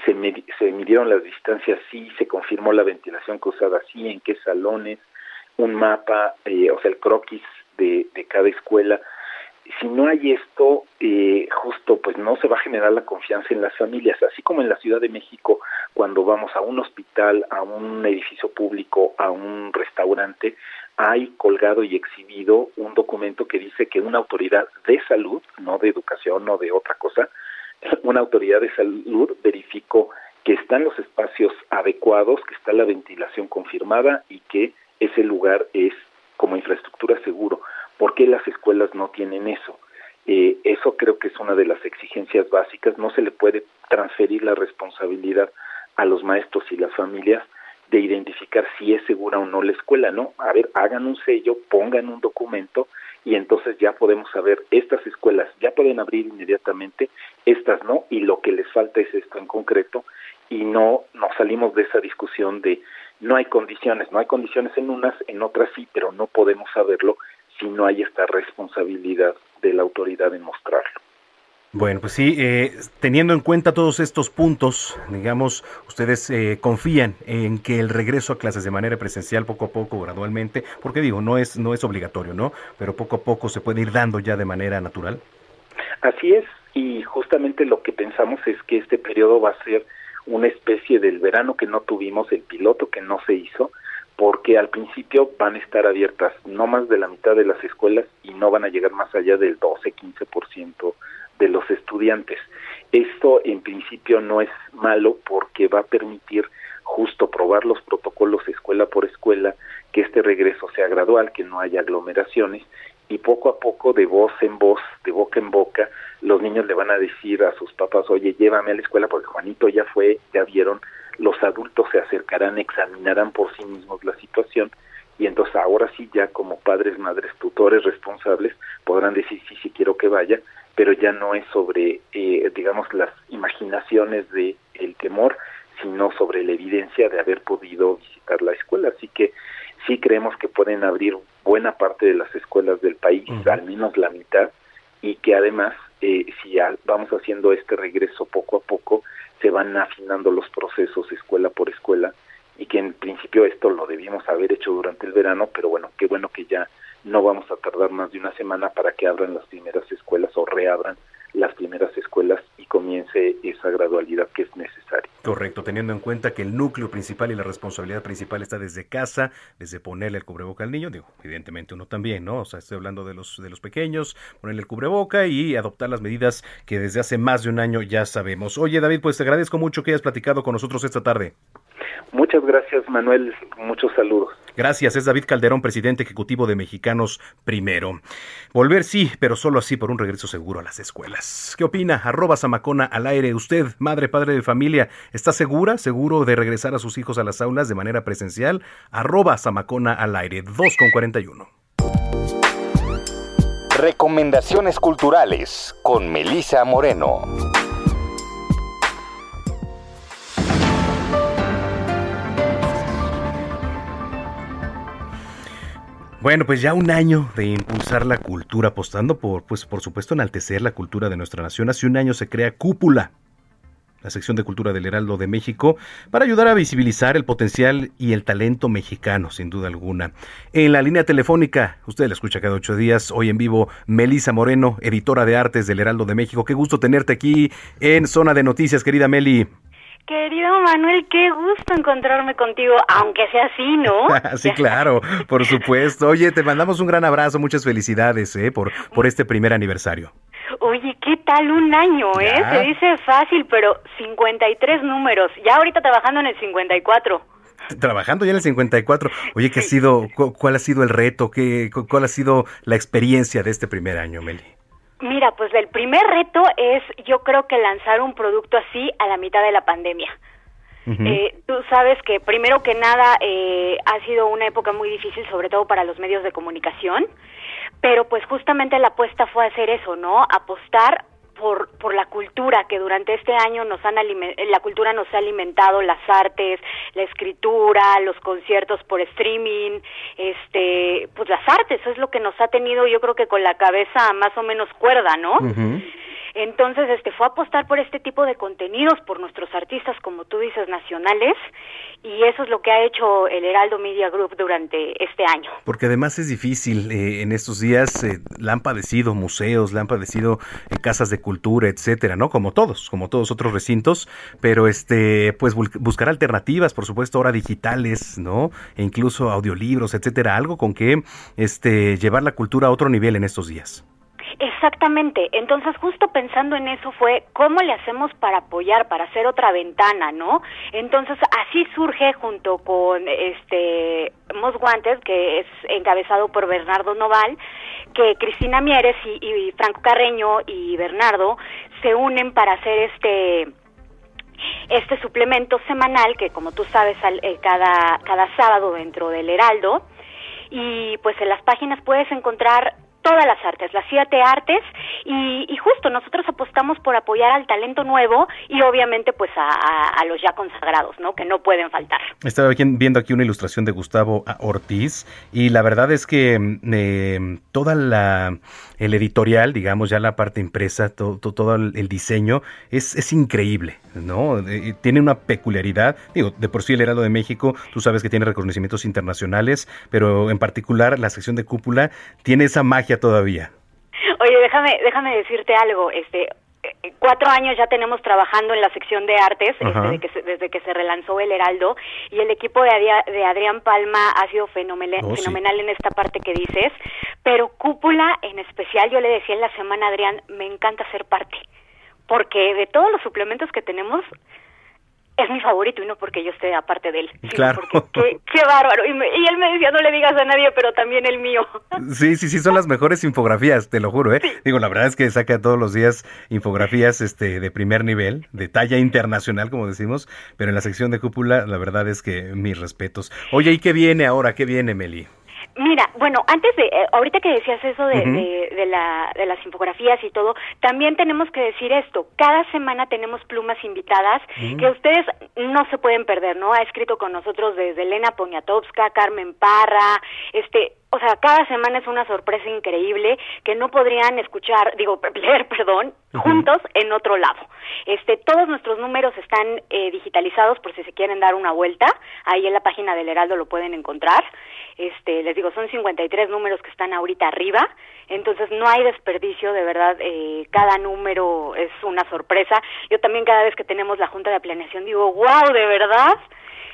Se, se midieron las distancias, sí, se confirmó la ventilación cruzada, sí, en qué salones, un mapa, eh, o sea, el croquis de, de cada escuela si no hay esto, eh, justo pues no se va a generar la confianza en las familias, así como en la Ciudad de México, cuando vamos a un hospital, a un edificio público, a un restaurante, hay colgado y exhibido un documento que dice que una autoridad de salud, no de educación, no de otra cosa, una autoridad de salud verificó que están los espacios adecuados, que está la ventilación confirmada y que ese lugar es como infraestructura seguro. ¿Por qué las escuelas no tienen eso? Eh, eso creo que es una de las exigencias básicas. No se le puede transferir la responsabilidad a los maestros y las familias de identificar si es segura o no la escuela, ¿no? A ver, hagan un sello, pongan un documento y entonces ya podemos saber, estas escuelas ya pueden abrir inmediatamente, estas no, y lo que les falta es esto en concreto, y no nos salimos de esa discusión de no hay condiciones, no hay condiciones en unas, en otras sí, pero no podemos saberlo si no hay esta responsabilidad de la autoridad en mostrarlo. Bueno, pues sí, eh, teniendo en cuenta todos estos puntos, digamos, ustedes eh, confían en que el regreso a clases de manera presencial poco a poco, gradualmente, porque digo, no es, no es obligatorio, ¿no? Pero poco a poco se puede ir dando ya de manera natural. Así es, y justamente lo que pensamos es que este periodo va a ser una especie del verano que no tuvimos, el piloto que no se hizo, porque al principio van a estar abiertas no más de la mitad de las escuelas y no van a llegar más allá del 12-15% de los estudiantes. Esto en principio no es malo porque va a permitir justo probar los protocolos escuela por escuela, que este regreso sea gradual, que no haya aglomeraciones y poco a poco de voz en voz, de boca en boca, los niños le van a decir a sus papás, oye, llévame a la escuela porque Juanito ya fue, ya vieron, los adultos se acercarán, examinarán por sí mismos la situación y entonces ahora sí ya como padres, madres, tutores responsables podrán decir sí, sí quiero que vaya, pero ya no es sobre, eh, digamos, las imaginaciones de el temor, sino sobre la evidencia de haber podido visitar la escuela. Así que sí creemos que pueden abrir buena parte de las escuelas del país, al menos la mitad, y que además, eh, si ya vamos haciendo este regreso poco a poco, se van afinando los procesos escuela por escuela y que en principio esto lo debíamos haber hecho durante el verano, pero bueno, qué bueno que ya no vamos a tardar más de una semana para que abran las primeras escuelas o reabran las primeras escuelas y comience esa gradualidad que es necesaria. Correcto, teniendo en cuenta que el núcleo principal y la responsabilidad principal está desde casa, desde ponerle el cubreboca al niño, digo, evidentemente uno también, ¿no? O sea, estoy hablando de los de los pequeños, ponerle el cubreboca y adoptar las medidas que desde hace más de un año ya sabemos. Oye, David, pues te agradezco mucho que hayas platicado con nosotros esta tarde. Muchas gracias, Manuel. Muchos saludos. Gracias, es David Calderón, presidente ejecutivo de Mexicanos Primero. Volver sí, pero solo así por un regreso seguro a las escuelas. ¿Qué opina? Arroba Samacona al aire. Usted, madre, padre de familia, ¿está segura, seguro de regresar a sus hijos a las aulas de manera presencial? Arroba Samacona al aire, 2 con 41. Recomendaciones culturales con Melisa Moreno. Bueno, pues ya un año de impulsar la cultura, apostando por, pues por supuesto, enaltecer la cultura de nuestra nación. Hace un año se crea Cúpula, la sección de cultura del Heraldo de México, para ayudar a visibilizar el potencial y el talento mexicano, sin duda alguna. En la línea telefónica, usted la escucha cada ocho días, hoy en vivo, Melisa Moreno, editora de artes del Heraldo de México. Qué gusto tenerte aquí en Zona de Noticias, querida Meli. Querido Manuel, qué gusto encontrarme contigo, aunque sea así, ¿no? sí, claro, por supuesto. Oye, te mandamos un gran abrazo, muchas felicidades ¿eh? por, por este primer aniversario. Oye, ¿qué tal un año, eh? Se dice fácil, pero 53 números. Ya ahorita trabajando en el 54. Trabajando ya en el 54. Oye, ¿qué ha sido, cuál ha sido el reto? ¿Qué, ¿Cuál ha sido la experiencia de este primer año, Meli? Mira, pues el primer reto es, yo creo que lanzar un producto así a la mitad de la pandemia. eh, tú sabes que primero que nada eh, ha sido una época muy difícil, sobre todo para los medios de comunicación, pero pues justamente la apuesta fue hacer eso, ¿no? Apostar por, por la cultura que durante este año nos han la cultura nos ha alimentado las artes, la escritura, los conciertos por streaming, este, pues las artes, eso es lo que nos ha tenido yo creo que con la cabeza más o menos cuerda, ¿no? Entonces, este fue apostar por este tipo de contenidos por nuestros artistas, como tú dices, nacionales, y eso es lo que ha hecho el Heraldo Media Group durante este año. Porque además es difícil eh, en estos días, eh, la han padecido museos, la han padecido eh, casas de cultura, etcétera, ¿no? Como todos, como todos otros recintos, pero este, pues buscar alternativas, por supuesto, ahora digitales, ¿no? E incluso audiolibros, etcétera, algo con que este llevar la cultura a otro nivel en estos días. Exactamente. Entonces, justo pensando en eso fue cómo le hacemos para apoyar, para hacer otra ventana, ¿no? Entonces, así surge junto con este Most Wanted, que es encabezado por Bernardo Noval, que Cristina Mieres y, y Franco Carreño y Bernardo se unen para hacer este este suplemento semanal que como tú sabes eh, cada cada sábado dentro del Heraldo y pues en las páginas puedes encontrar todas las artes, las siete artes, y, justo nosotros apostamos por apoyar al talento nuevo y obviamente pues a, los ya consagrados, ¿no? Que no pueden faltar. Estaba viendo aquí una ilustración de Gustavo Ortiz y la verdad es que eh, toda la el editorial, digamos, ya la parte impresa, todo, todo, el diseño, es, es increíble, ¿no? Eh, tiene una peculiaridad, digo, de por sí el Heraldo de México, tú sabes que tiene reconocimientos internacionales, pero en particular la sección de cúpula tiene esa magia todavía. Oye, déjame, déjame decirte algo, este, cuatro años ya tenemos trabajando en la sección de artes este, que se, desde que se relanzó el Heraldo y el equipo de, de Adrián Palma ha sido fenomenal, oh, fenomenal en esta parte que dices, pero Cúpula en especial, yo le decía en la semana Adrián, me encanta ser parte, porque de todos los suplementos que tenemos, es mi favorito y no porque yo esté aparte de él. Claro. Porque, qué, bárbaro. Y, él me decía, no le digas a nadie, pero también el mío. Sí, sí, sí, son las mejores infografías, te lo juro, ¿eh? Digo, la verdad es que saca todos los días infografías este, de primer nivel, de talla internacional, como decimos, pero en la sección de cúpula, la verdad es que mis respetos. Oye, ¿y qué viene ahora? ¿Qué viene, Meli? Mira, bueno, antes de, eh, ahorita que decías eso de, de, la, de las infografías y todo, también tenemos que decir esto, cada semana tenemos plumas invitadas que ustedes no se pueden perder, ¿no? Ha escrito con nosotros desde Elena Poniatowska, Carmen Parra, este, o sea, cada semana es una sorpresa increíble que no podrían escuchar, digo, leer, perdón, juntos en otro lado. Este, todos nuestros números están eh, digitalizados por si se quieren dar una vuelta. Ahí en la página del Heraldo lo pueden encontrar. Este, les digo, son 53 números que están ahorita arriba. Entonces no hay desperdicio, de verdad, eh, cada número es una sorpresa. Yo también cada vez que tenemos la junta de planeación digo, wow, de verdad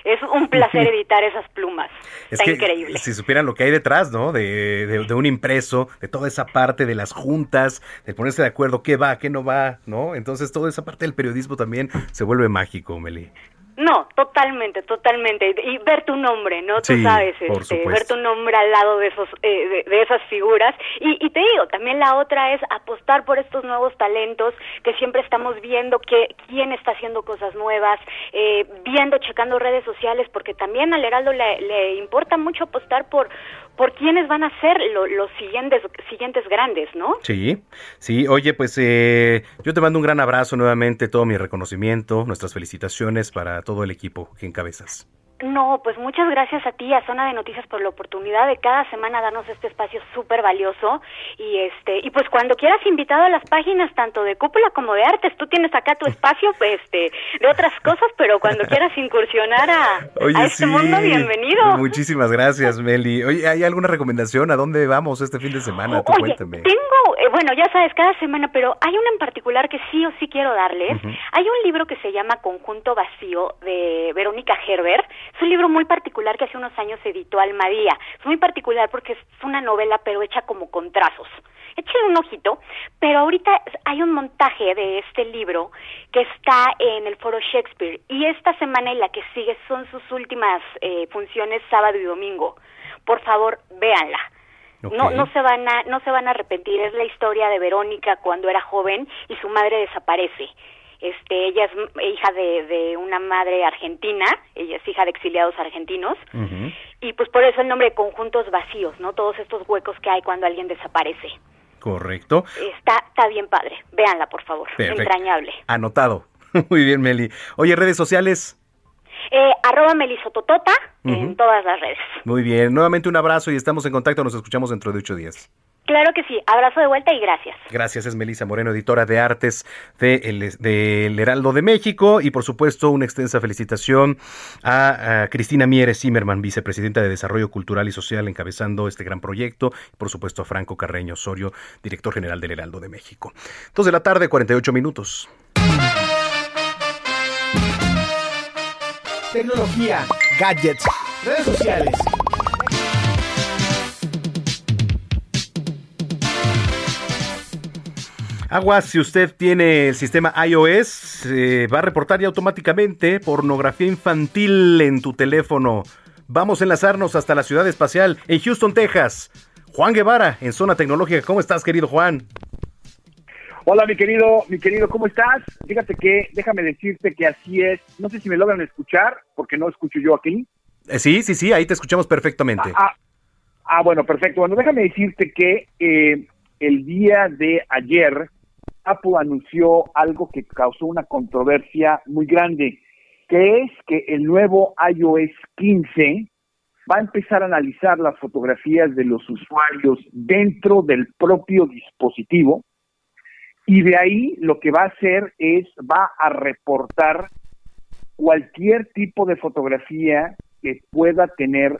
es un placer editar esas plumas. Está increíble. Si supieran lo que hay detrás, ¿no? De, de, un impreso, de toda esa parte de las juntas, de ponerse de acuerdo qué va, qué no va, ¿no? Entonces toda esa parte del periodismo también se vuelve mágico, Meli. No, totalmente, totalmente. Y ver tu nombre, ¿no? Tú sabes, este, ver tu nombre al lado de esos, eh, de, esas figuras. Y, y, te digo, también la otra es apostar por estos nuevos talentos que siempre estamos viendo que quién está haciendo cosas nuevas, eh, viendo, checando redes sociales, porque también al Heraldo le, le importa mucho apostar por por quiénes van a ser los siguientes siguientes grandes, ¿no? Sí, sí. Oye, pues eh, yo te mando un gran abrazo nuevamente, todo mi reconocimiento, nuestras felicitaciones para todo el equipo que encabezas. No, pues muchas gracias a ti, a Zona de Noticias, por la oportunidad de cada semana darnos este espacio súper valioso. Y este, y pues cuando quieras invitado a las páginas tanto de cúpula como de artes, tú tienes acá tu espacio, pues, este, de otras cosas, pero cuando quieras incursionar a, este mundo, bienvenido. Muchísimas gracias, Meli. Oye, ¿hay alguna recomendación? ¿A dónde vamos este fin de semana? Tú cuéntame. Tengo, eh, bueno, ya sabes, cada semana, pero hay una en particular que sí o sí quiero darles. Hay un libro que se llama Conjunto Vacío de Verónica Gerber es un libro muy particular que hace unos años editó Almadía. Es muy particular porque es una novela pero hecha como con trazos. Échale un ojito, pero ahorita hay un montaje de este libro que está en el Foro Shakespeare y esta semana y la que sigue son sus últimas eh, funciones sábado y domingo. Por favor, véanla. No, no se van a, no se van a arrepentir. Es la historia de Verónica cuando era joven y su madre desaparece este, ella es hija de, de una madre argentina, ella es hija de exiliados argentinos, y pues por eso el nombre de conjuntos vacíos, ¿no? Todos estos huecos que hay cuando alguien desaparece. Correcto. Está, está bien padre, véanla por favor, entrañable. Anotado. Muy bien, Meli. Oye, redes sociales. Eh, arroba melisototota en todas las redes. Muy bien, nuevamente un abrazo y estamos en contacto, nos escuchamos dentro de ocho días. Claro que sí, abrazo de vuelta y gracias. Gracias, es Melisa Moreno, editora de artes del de el Heraldo de México y por supuesto una extensa felicitación a, Cristina Mieres Zimmerman, vicepresidenta de Desarrollo Cultural y Social, encabezando este gran proyecto, y por supuesto a Franco Carreño Osorio, director general del Heraldo de México. Dos de la tarde, 48 minutos. Tecnología, gadgets, redes sociales Aguas, si usted tiene el sistema iOS, eh, va a reportar ya automáticamente pornografía infantil en tu teléfono. Vamos a enlazarnos hasta la ciudad espacial en Houston, Texas. Juan Guevara, en Zona Tecnológica. ¿Cómo estás, querido Juan? Hola, mi querido, mi querido, ¿cómo estás? Fíjate que, déjame decirte que así es. No sé si me logran escuchar, porque no escucho yo aquí. Eh, sí, sí, sí, ahí te escuchamos perfectamente. Ah, ah, ah bueno, perfecto. Bueno, déjame decirte que eh, el día de ayer Apple anunció algo que causó una controversia muy grande, que es que el nuevo iOS 15 va a empezar a analizar las fotografías de los usuarios dentro del propio dispositivo y de ahí lo que va a hacer es, va a reportar cualquier tipo de fotografía que pueda tener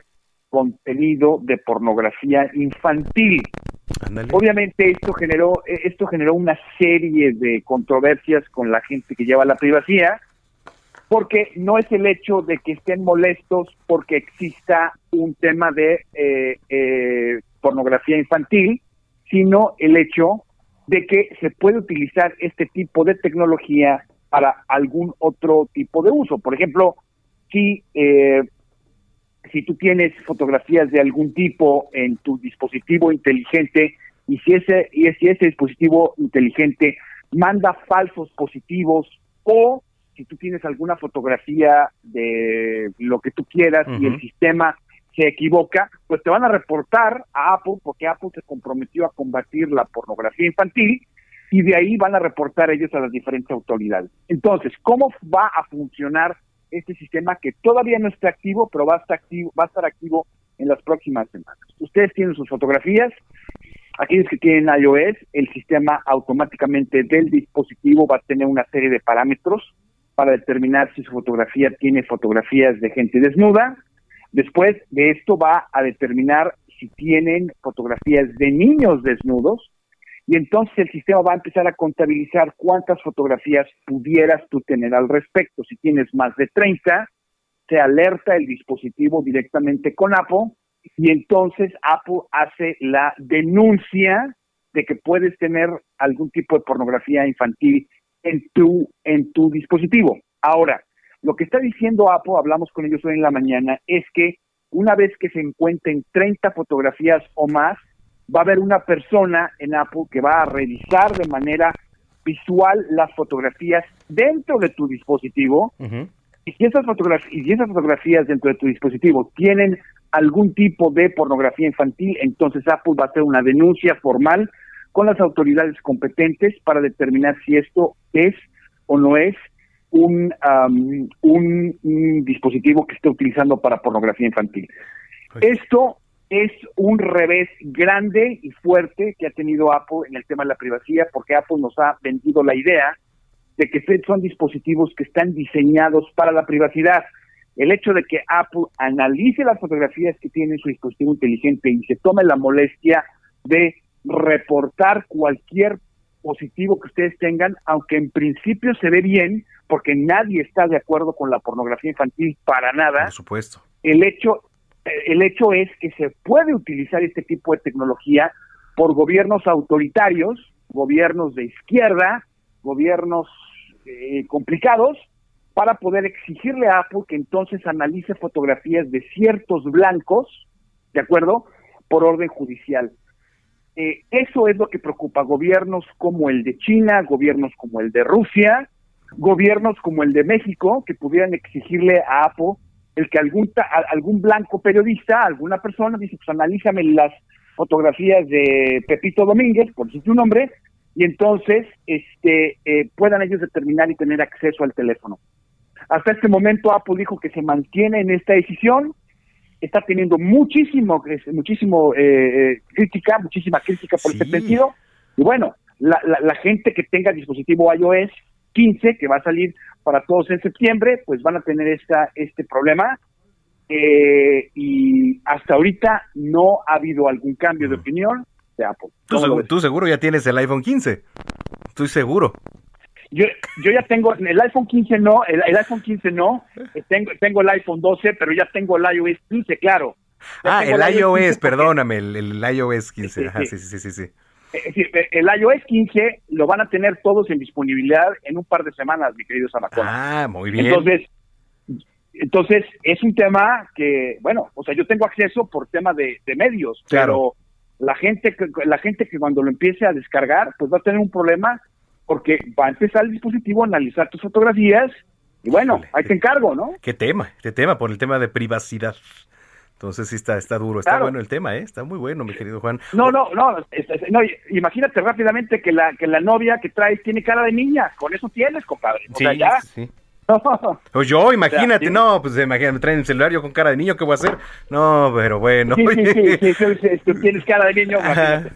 contenido de pornografía infantil. Obviamente esto generó esto generó una serie de controversias con la gente que lleva la privacidad, porque no es el hecho de que estén molestos porque exista un tema de eh, eh, pornografía infantil, sino el hecho de que se puede utilizar este tipo de tecnología para algún otro tipo de uso. Por ejemplo, si eh, si tú tienes fotografías de algún tipo en tu dispositivo inteligente y si ese y si ese dispositivo inteligente manda falsos positivos o si tú tienes alguna fotografía de lo que tú quieras y el sistema se equivoca, pues te van a reportar a Apple porque Apple se comprometió a combatir la pornografía infantil y de ahí van a reportar ellos a las diferentes autoridades. Entonces, ¿cómo va a funcionar este sistema que todavía no está activo, pero va a estar activo, va a estar activo en las próximas semanas? Ustedes tienen sus fotografías, aquellos que tienen iOS, el sistema automáticamente del dispositivo va a tener una serie de parámetros para determinar si su fotografía tiene fotografías de gente desnuda, Después de esto va a determinar si tienen fotografías de niños desnudos y entonces el sistema va a empezar a contabilizar cuántas fotografías pudieras tú tener al respecto. Si tienes más de 30, se alerta el dispositivo directamente con Apple y entonces Apple hace la denuncia de que puedes tener algún tipo de pornografía infantil en tu en tu dispositivo. Ahora, lo que está diciendo Apple, hablamos con ellos hoy en la mañana, es que una vez que se encuentren 30 fotografías o más, va a haber una persona en Apple que va a revisar de manera visual las fotografías dentro de tu dispositivo. y, si esas fotografías, y si esas fotografías dentro de tu dispositivo tienen algún tipo de pornografía infantil, entonces Apple va a hacer una denuncia formal con las autoridades competentes para determinar si esto es o no es un, un, dispositivo que esté utilizando para pornografía infantil. Pues Esto es un revés grande y fuerte que ha tenido Apple en el tema de la privacidad, porque Apple nos ha vendido la idea de que son dispositivos que están diseñados para la privacidad. El hecho de que Apple analice las fotografías que tiene en su dispositivo inteligente y se tome la molestia de reportar cualquier positivo que ustedes tengan, aunque en principio se ve bien, porque nadie está de acuerdo con la pornografía infantil para nada. Por supuesto. El hecho, el hecho es que se puede utilizar este tipo de tecnología por gobiernos autoritarios, gobiernos de izquierda, gobiernos eh, complicados, para poder exigirle a Apple que entonces analice fotografías de ciertos blancos, ¿de acuerdo? Por orden judicial. Eh, eso es lo que preocupa gobiernos como el de China, gobiernos como el de Rusia, gobiernos como el de México, que pudieran exigirle a Apple el que algún, algún blanco periodista, alguna persona, dice, pues analízame las fotografías de Pepito Domínguez, por decir su nombre, y entonces este eh, puedan ellos determinar y tener acceso al teléfono. Hasta este momento Apple dijo que se mantiene en esta decisión, está teniendo muchísimo, muchísimo eh, eh, crítica, muchísima crítica por este sentido. Y bueno, la, la, gente que tenga dispositivo iOS 15, que va a salir para todos en septiembre, pues van a tener esta, este problema. Eh, y hasta ahorita no ha habido algún cambio de opinión de Apple. ¿Tú, seguro ya tienes el iPhone 15. Estoy seguro. Yo, yo ya tengo, el iPhone 15 no, el, iPhone 15 no, eh, tengo, tengo el iPhone 12, pero ya tengo el iOS 15, claro. ah, el, iOS, perdóname, el, iOS 15, sí, sí, sí, sí. Es decir, el iOS 15 lo van a tener todos en disponibilidad en un par de semanas, mi querido Samacona. Ah, muy bien. Entonces, entonces es un tema que, bueno, o sea, yo tengo acceso por tema de, medios, pero la gente, la gente que cuando lo empiece a descargar, pues va a tener un problema porque va a empezar el dispositivo a analizar tus fotografías y bueno, ahí te encargo, ¿no? ¿Qué tema? ¿Qué tema? Por el tema de privacidad. Entonces sí está, está duro, está bueno el tema, ¿eh? Está muy bueno, mi querido Juan. No, no, no, no, imagínate rápidamente que la, que la novia que traes tiene cara de niña, con eso tienes, compadre. O sí, sea, ya. sí. Pues yo, imagínate, no, pues imagínate, me traen el celular yo con cara de niño, ¿qué voy a hacer? No, pero bueno. Sí, sí, sí, tú tienes cara de niño.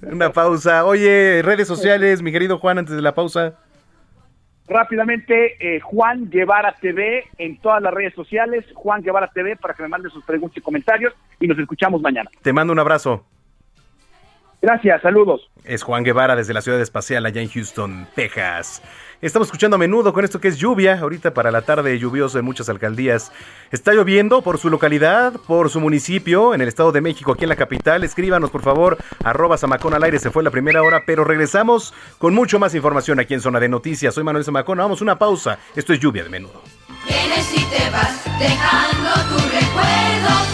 una pausa. Oye, redes sociales, mi querido Juan, antes de la pausa. Rápidamente, eh, Juan Guevara TV en todas las redes sociales, Juan Guevara TV para que me manden sus preguntas y comentarios y nos escuchamos mañana. Te mando un abrazo. Gracias, saludos. Es Juan Guevara desde la ciudad espacial allá en Houston, Texas. Estamos escuchando a menudo con esto que es lluvia, ahorita para la tarde lluvioso en muchas alcaldías. Está lloviendo por su localidad, por su municipio, en el Estado de México, aquí en la capital. Escríbanos, por favor, arroba Samacón al aire, se fue la primera hora, pero regresamos con mucho más información aquí en Zona de Noticias. Soy Manuel Samacón, vamos una pausa. Esto es lluvia de menudo. Vienes y te vas dejando tu recuerdo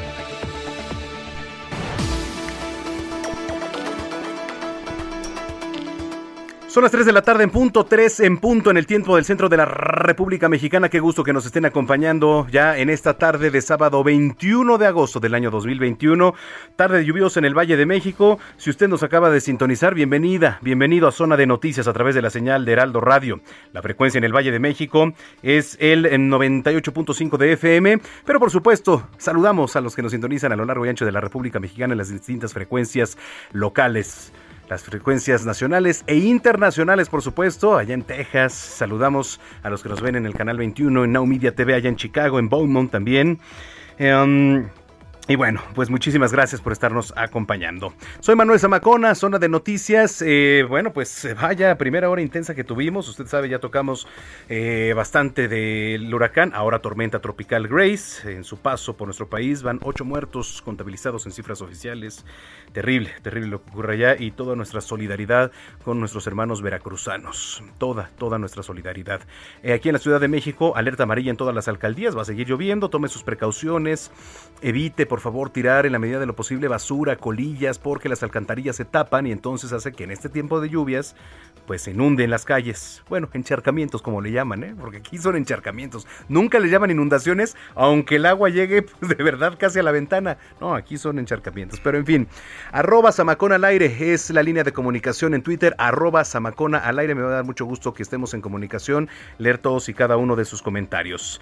Son las 3 de la tarde en punto, 3 en punto en el tiempo del centro de la República Mexicana. Qué gusto que nos estén acompañando ya en esta tarde de sábado 21 de agosto del año 2021. Tarde lluviosa en el Valle de México. Si usted nos acaba de sintonizar, bienvenida, bienvenido a Zona de Noticias a través de la señal de Heraldo Radio. La frecuencia en el Valle de México es el 98.5 de FM, pero por supuesto, saludamos a los que nos sintonizan a lo largo y ancho de la República Mexicana en las distintas frecuencias locales las frecuencias nacionales e internacionales, por supuesto, allá en Texas. Saludamos a los que nos ven en el canal 21, en Now Media TV, allá en Chicago, en Beaumont también. Em, y bueno, pues muchísimas gracias por estarnos acompañando. Soy Manuel Zamacona, zona de noticias. Eh, bueno, pues eh, vaya primera hora intensa que tuvimos. Usted sabe, ya tocamos eh, bastante del huracán, ahora tormenta tropical Grace. En su paso por nuestro país van ocho muertos contabilizados en cifras oficiales. Terrible, terrible lo que ocurre allá y toda nuestra solidaridad con nuestros hermanos veracruzanos. Toda, toda nuestra solidaridad. aquí en la Ciudad de México, alerta amarilla en todas las alcaldías. Va a seguir lloviendo, tome sus precauciones, evite por favor tirar en la medida de lo posible basura, colillas, porque las alcantarillas se tapan y entonces hace que en este tiempo de lluvias pues se inunden las calles. Bueno, encharcamientos como le llaman, ¿eh? porque aquí son encharcamientos. Nunca le llaman inundaciones, aunque el agua llegue pues, de verdad casi a la ventana. No, aquí son encharcamientos. Pero en fin, arroba Samacona al aire es la línea de comunicación en Twitter, arroba Samacona aire. Me va a dar mucho gusto que estemos en comunicación, leer todos y cada uno de sus comentarios.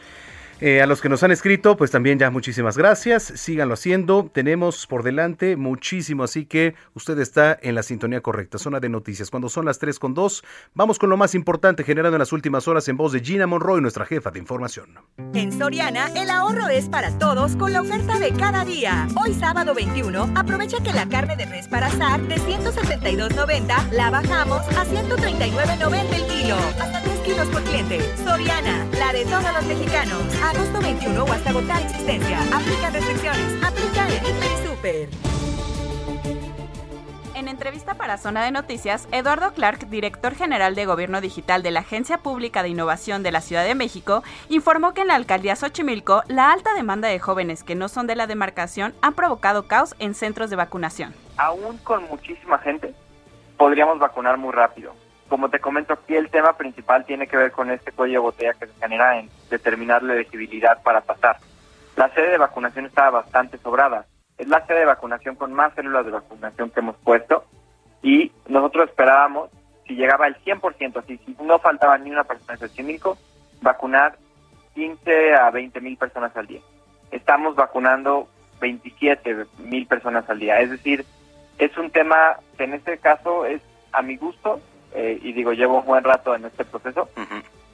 Eh, a los que nos han escrito, pues también ya muchísimas gracias. Síganlo haciendo. Tenemos por delante muchísimo, así que usted está en la sintonía correcta. Zona de noticias. Cuando son las 3 con 2, vamos con lo más importante generado en las últimas horas en voz de Gina Monroy, nuestra jefa de información. En Soriana, el ahorro es para todos con la oferta de cada día. Hoy sábado 21, aprovecha que la carne de res para asar de 172.90 la bajamos a 139.90 el kilo. Hasta 3 kilos por cliente. Soriana, la de todos los mexicanos agosto 21 o hasta agotar existencia. Aplica restricciones. Aplica en Super. En entrevista para Zona de Noticias, Eduardo Clark, director general de Gobierno Digital de la Agencia Pública de Innovación de la Ciudad de México, informó que en la alcaldía Xochimilco la alta demanda de jóvenes que no son de la demarcación ha provocado caos en centros de vacunación. Aún con muchísima gente, podríamos vacunar muy rápido como te comento aquí, el tema principal tiene que ver con este cuello de botella que se genera en determinar la elegibilidad para pasar. La sede de vacunación estaba bastante sobrada. Es la sede de vacunación con más células de vacunación que hemos puesto y nosotros esperábamos, si llegaba el 100%, así, si no faltaba ni una persona de Xochimilco, vacunar 15 a 20 mil personas al día. Estamos vacunando 27 mil personas al día. Es decir, es un tema que en este caso es a mi gusto eh, y digo, llevo un buen rato en este proceso,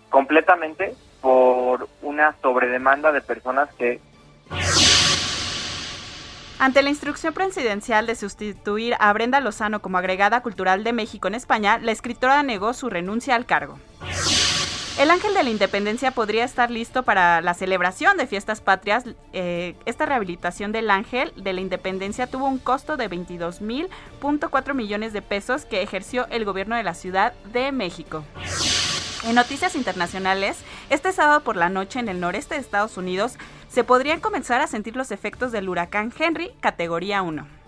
completamente por una sobredemanda de personas que ante la instrucción presidencial de sustituir a Brenda Lozano como agregada cultural de México en España, la escritora negó su renuncia al cargo. El Ángel de la Independencia podría estar listo para la celebración de fiestas patrias. Eh, esta rehabilitación del Ángel de la Independencia tuvo un costo de 22.4 millones de pesos que ejerció el gobierno de la Ciudad de México. En noticias internacionales, este sábado por la noche en el noreste de Estados Unidos se podrían comenzar a sentir los efectos del huracán Henry, categoría 1.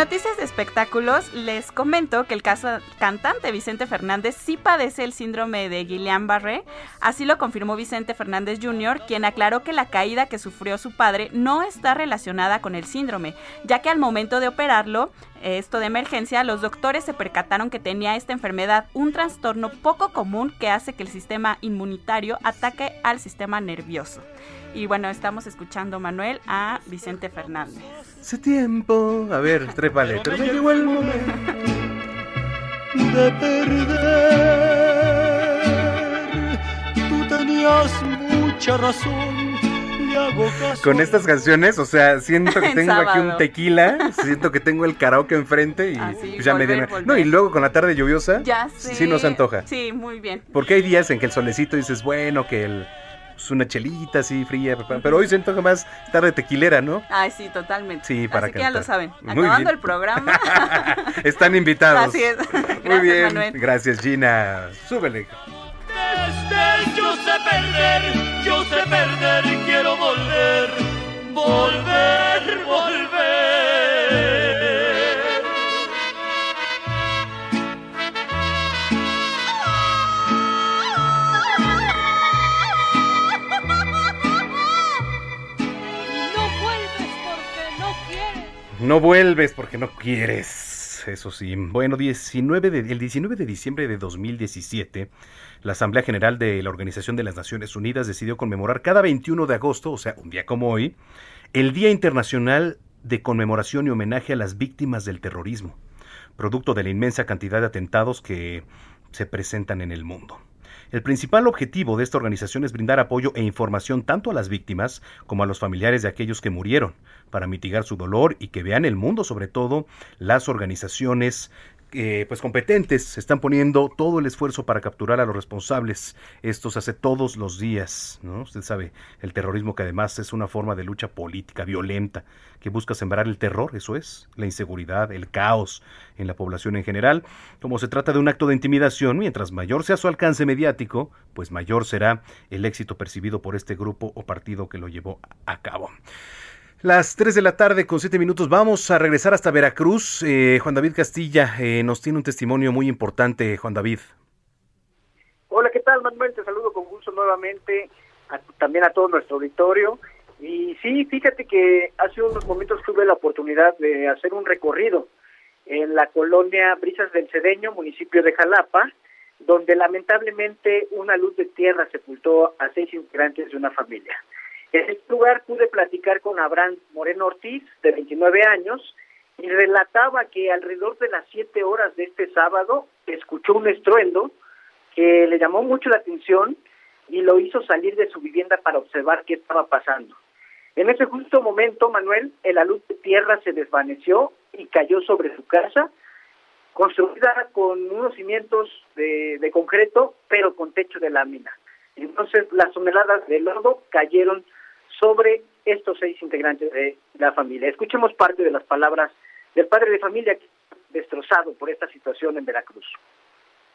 Noticias de espectáculos, les comento que el caso cantante Vicente Fernández sí padece el síndrome de Guillain-Barré. Así lo confirmó Vicente Fernández Jr., quien aclaró que la caída que sufrió su padre no está relacionada con el síndrome, ya que al momento de operarlo, esto de emergencia, los doctores se percataron que tenía esta enfermedad, un trastorno poco común que hace que el sistema inmunitario ataque al sistema nervioso. Y bueno, estamos escuchando, Manuel, a Vicente Fernández. Hace tiempo. A ver, trépale. Pero me llegó el momento de perder. Tú tenías mucha razón. Le hago caso. Con estas canciones, o sea, siento que tengo aquí un tequila, siento que tengo el karaoke enfrente y Ah, pues ya me volver, dieron- No, y luego con la tarde lluviosa, Ya sé. sí nos antoja. Sí, muy bien. Porque hay días en que el solecito dices, bueno, que el, pues una chelita así fría, pero hoy se antoja más tarde tequilera, ¿no? Ay, sí, totalmente. Sí, para Así que ya lo saben. Muy Acabando bien. el programa. Están invitados. Así es. Muy Gracias, bien, Manuel. gracias Gina. Súbele. Este, yo sé perder, yo sé perder, quiero volver, volver, volver. No vuelves porque no quieres. Eso sí. Bueno, 19 de, el 19 de diciembre de 2017, la Asamblea General de la Organización de las Naciones Unidas decidió conmemorar cada 21 de agosto, o sea, un día como hoy, el Día Internacional de Conmemoración y Homenaje a las Víctimas del Terrorismo, producto de la inmensa cantidad de atentados que se presentan en el mundo. El principal objetivo de esta organización es brindar apoyo e información tanto a las víctimas como a los familiares de aquellos que murieron, para mitigar su dolor y que vean el mundo, sobre todo las organizaciones eh, pues competentes están poniendo todo el esfuerzo para capturar a los responsables. Esto se hace todos los días, ¿no? Usted sabe, el terrorismo que además es una forma de lucha política violenta que busca sembrar el terror, eso es, la inseguridad, el caos en la población en general. Como se trata de un acto de intimidación, mientras mayor sea su alcance mediático, pues mayor será el éxito percibido por este grupo o partido que lo llevó a cabo. Las 3 de la tarde con 7 minutos vamos a regresar hasta Veracruz. Eh, Juan David Castilla eh, nos tiene un testimonio muy importante, Juan David. Hola, ¿qué tal, Manuel? Te saludo con gusto nuevamente, a- también a todo nuestro auditorio. Y sí, fíjate que hace unos momentos tuve la oportunidad de hacer un recorrido en la colonia Brisas del Cedeño, municipio de Jalapa, donde lamentablemente una luz de tierra sepultó a seis integrantes de una familia. En este lugar pude platicar con Abraham Moreno Ortiz, de 29 años, y relataba que alrededor de las 7 horas de este sábado escuchó un estruendo que le llamó mucho la atención y lo hizo salir de su vivienda para observar qué estaba pasando. En ese justo momento, Manuel, la luz de tierra se desvaneció y cayó sobre su casa, construida con unos cimientos de, de concreto, pero con techo de lámina. Entonces, las toneladas de lodo cayeron sobre estos seis integrantes de la familia. Escuchemos parte de las palabras del padre de familia destrozado por esta situación en Veracruz.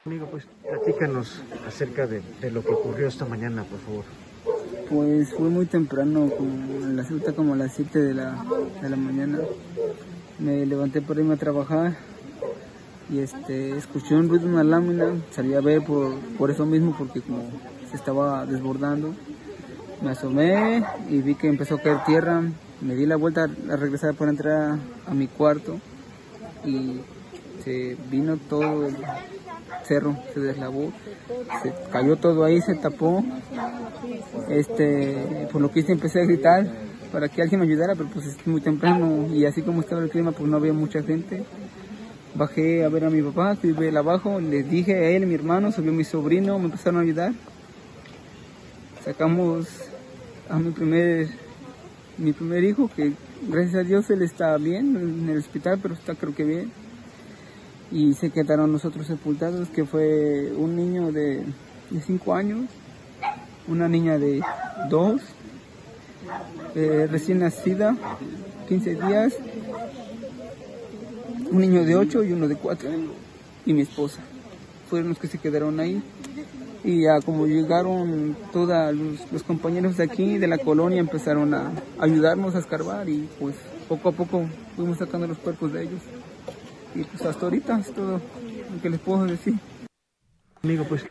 Amigo, pues platícanos acerca de, de lo que ocurrió esta mañana, por favor. Pues fue muy temprano, como a las, como a las 7 de la, de la mañana. Me levanté para irme a trabajar y este escuché un ruido en una lámina, salí a ver por, por eso mismo porque como se estaba desbordando. Me asomé y vi que empezó a caer tierra, me di la vuelta a regresar para entrar a, mi cuarto y se vino todo el cerro, se deslavó, se cayó todo ahí, se tapó. Este, por lo que hice empecé a gritar para que alguien me ayudara, pero pues es muy temprano y así como estaba el clima pues no había mucha gente. Bajé a ver a mi papá que vive abajo, le dije a él, mi hermano, subió mi sobrino, me empezaron a ayudar. Sacamos a mi primer, mi primer hijo, que gracias a Dios él está bien en el hospital, pero está creo que bien. Y se quedaron nosotros sepultados, que fue un niño de 5 años, una niña de 2, eh, recién nacida, 15 días, un niño de 8 y uno de 4 y mi esposa. Fueron los que se quedaron ahí. Y ya como llegaron todos los, compañeros de aquí, de la colonia, empezaron a ayudarnos a escarbar y pues poco a poco fuimos sacando los cuerpos de ellos. Y pues hasta ahorita es todo lo que les puedo decir. Amigo, pues...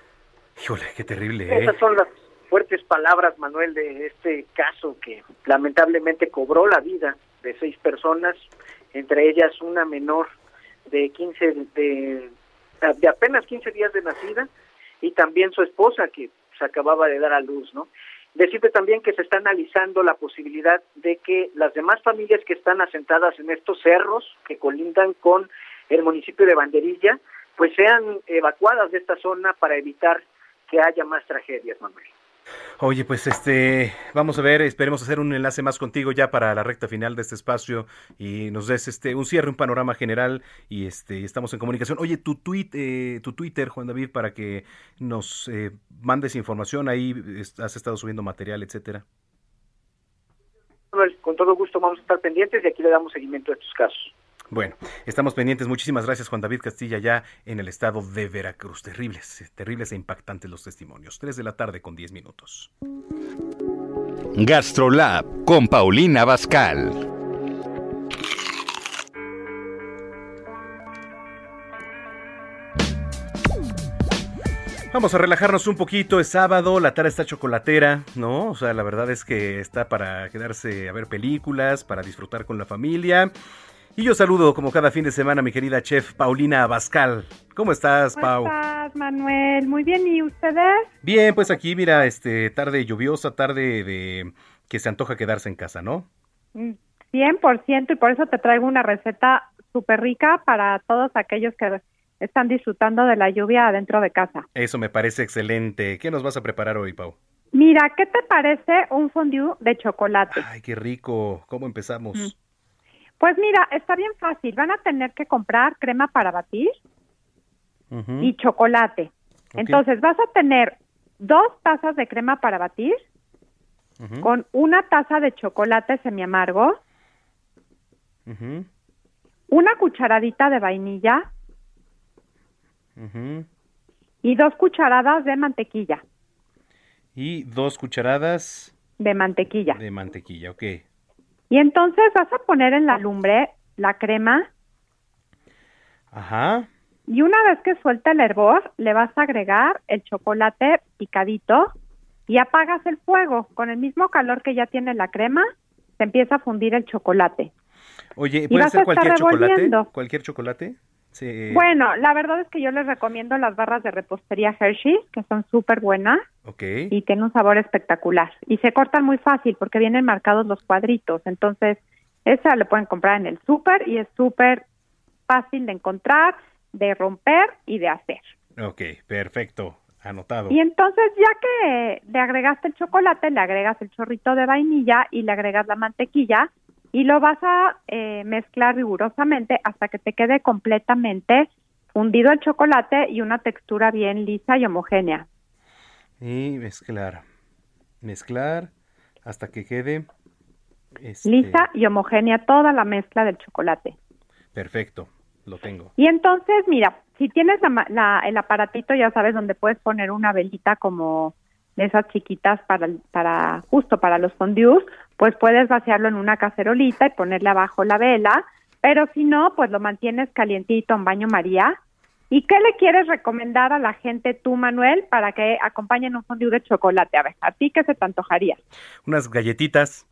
Híjole, qué terrible, ¿eh? Esas son las fuertes palabras, Manuel, de este caso que lamentablemente cobró la vida de seis personas entre ellas una menor de 15 de, de apenas 15 días de nacida y también su esposa que se acababa de dar a luz, ¿no? Decirte también que se está analizando la posibilidad de que las demás familias que están asentadas en estos cerros que colindan con el municipio de Banderilla, pues sean evacuadas de esta zona para evitar que haya más tragedias, Manuel. Oye, pues este, vamos a ver, esperemos hacer un enlace más contigo ya para la recta final de este espacio y nos des este un cierre, un panorama general y este estamos en comunicación. Oye, tu tweet, eh, tu Twitter, Juan David, para que nos eh, mandes información ahí, has estado subiendo material, etcétera. Con todo gusto vamos a estar pendientes y aquí le damos seguimiento a estos casos. Bueno, estamos pendientes. Muchísimas gracias, Juan David Castilla, ya en el estado de Veracruz. Terribles, terribles e impactantes los testimonios. Tres de la tarde con diez minutos. Gastrolab con Paulina Bascal. Vamos a relajarnos un poquito, es sábado, la tarde está chocolatera, ¿no? O sea, la verdad es que está para quedarse a ver películas, para disfrutar con la familia. Y yo saludo, como cada fin de semana, a mi querida chef Paulina Abascal. ¿Cómo estás, Pau? ¿Cómo estás, Manuel? Muy bien, ¿y ustedes? Bien, pues aquí, mira, este, tarde lluviosa, tarde de que se antoja quedarse en casa, ¿no? 100% mm, y por eso te traigo una receta súper rica para todos aquellos que están disfrutando de la lluvia adentro de casa. Eso me parece excelente. ¿Qué nos vas a preparar hoy, Pau? Mira, ¿qué te parece un fondue de chocolate? Ay, qué rico. ¿Cómo empezamos? Mm. Pues mira, está bien fácil. Van a tener que comprar crema para batir y chocolate. Entonces vas a tener dos tazas de crema para batir con una taza de chocolate semiamargo, una cucharadita de vainilla y dos cucharadas de mantequilla. Y dos cucharadas de mantequilla. De mantequilla, ok. Y entonces vas a poner en la lumbre la crema. Ajá. Y una vez que suelta el hervor, le vas a agregar el chocolate picadito y apagas el fuego. Con el mismo calor que ya tiene la crema, se empieza a fundir el chocolate. Oye, ¿puede ser cualquier chocolate? ¿Cualquier chocolate? Bueno, la verdad es que yo les recomiendo las barras de repostería Hershey, que son súper buenas y tienen un sabor espectacular. Y se cortan muy fácil porque vienen marcados los cuadritos. Entonces, esa le pueden comprar en el súper y es súper fácil de encontrar, de romper y de hacer. Ok, perfecto. Anotado. Y entonces, ya que le agregaste el chocolate, le agregas el chorrito de vainilla y le agregas la mantequilla y lo vas a eh, mezclar rigurosamente hasta que te quede completamente fundido el chocolate y una textura bien lisa y homogénea. Y mezclar, mezclar hasta que quede este... lisa y homogénea toda la mezcla del chocolate. Perfecto, lo tengo. Y entonces, mira, si tienes la, el aparatito, ya sabes, donde puedes poner una velita como de esas chiquitas para, para justo para los fondues, pues puedes vaciarlo en una cacerolita y ponerle abajo la vela, Pero si no, pues lo mantienes calientito en baño María. ¿Y qué le quieres recomendar a la gente tú, Manuel, para que acompañen un fondue de chocolate? A ver, ¿a ti qué se te antojaría? Unas galletitas.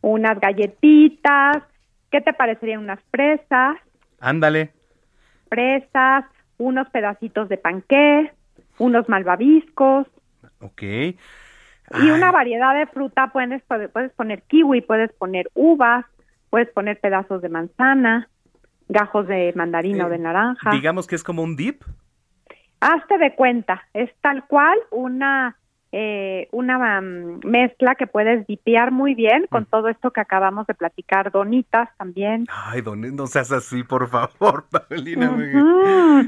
Unas galletitas. ¿Qué te parecerían unas fresas? Ándale. Fresas, unos pedacitos de panqué, unos malvaviscos. Ok. Y una variedad de fruta, puedes, puedes poner kiwi, puedes poner uvas, puedes poner pedazos de manzana, gajos de mandarina o de naranja. Digamos que es como un dip. Hazte de cuenta, es tal cual una eh, una mm, mezcla que puedes dipear muy bien con todo esto que acabamos de platicar, donitas también. Ay, don, no seas así, por favor, Paulina.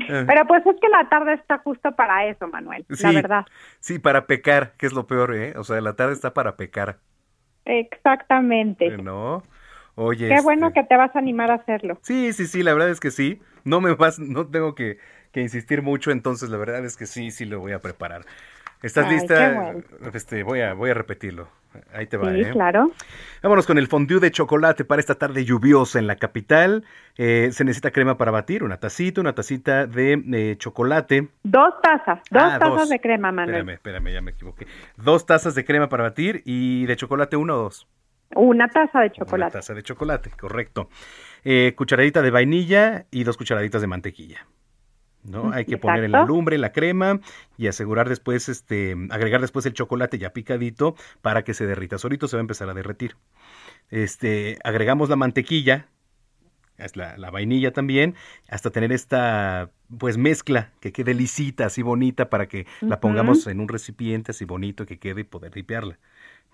Pero pues es que la tarde está justo para eso, Manuel, la verdad. Sí, para pecar, que es lo peor, ¿eh? O sea, la tarde está para pecar. Exactamente. ¿No? Oye. Qué bueno este que te vas a animar a hacerlo. Sí, sí, sí, la verdad es que sí. No me vas, no tengo que, que insistir mucho, entonces la verdad es que sí, sí lo voy a preparar. ¿Estás Ay, lista? Este, voy a, voy a repetirlo. Ahí te va, Sí, ¿eh? claro. Vámonos con el fondue de chocolate para esta tarde lluviosa en la capital. Eh, se necesita crema para batir, una tacita, una tacita de eh, chocolate. Dos tazas, dos Ah, tazas dos. de crema, Manuel. Espérame, espérame, ya me equivoqué. Dos tazas de crema para batir y de chocolate uno o dos. Una taza de Una chocolate. taza de chocolate, correcto. Eh, cucharadita de vainilla y dos cucharaditas de mantequilla. ¿No? Hay que poner en la lumbre la crema y asegurar después, este, agregar después el chocolate ya picadito para que se derrita. Solito se va a empezar a derretir. Este, agregamos la mantequilla, es la, la vainilla también, hasta tener esta pues mezcla que quede lisita, así bonita, para que la pongamos en un recipiente así bonito que quede y poder ripearla.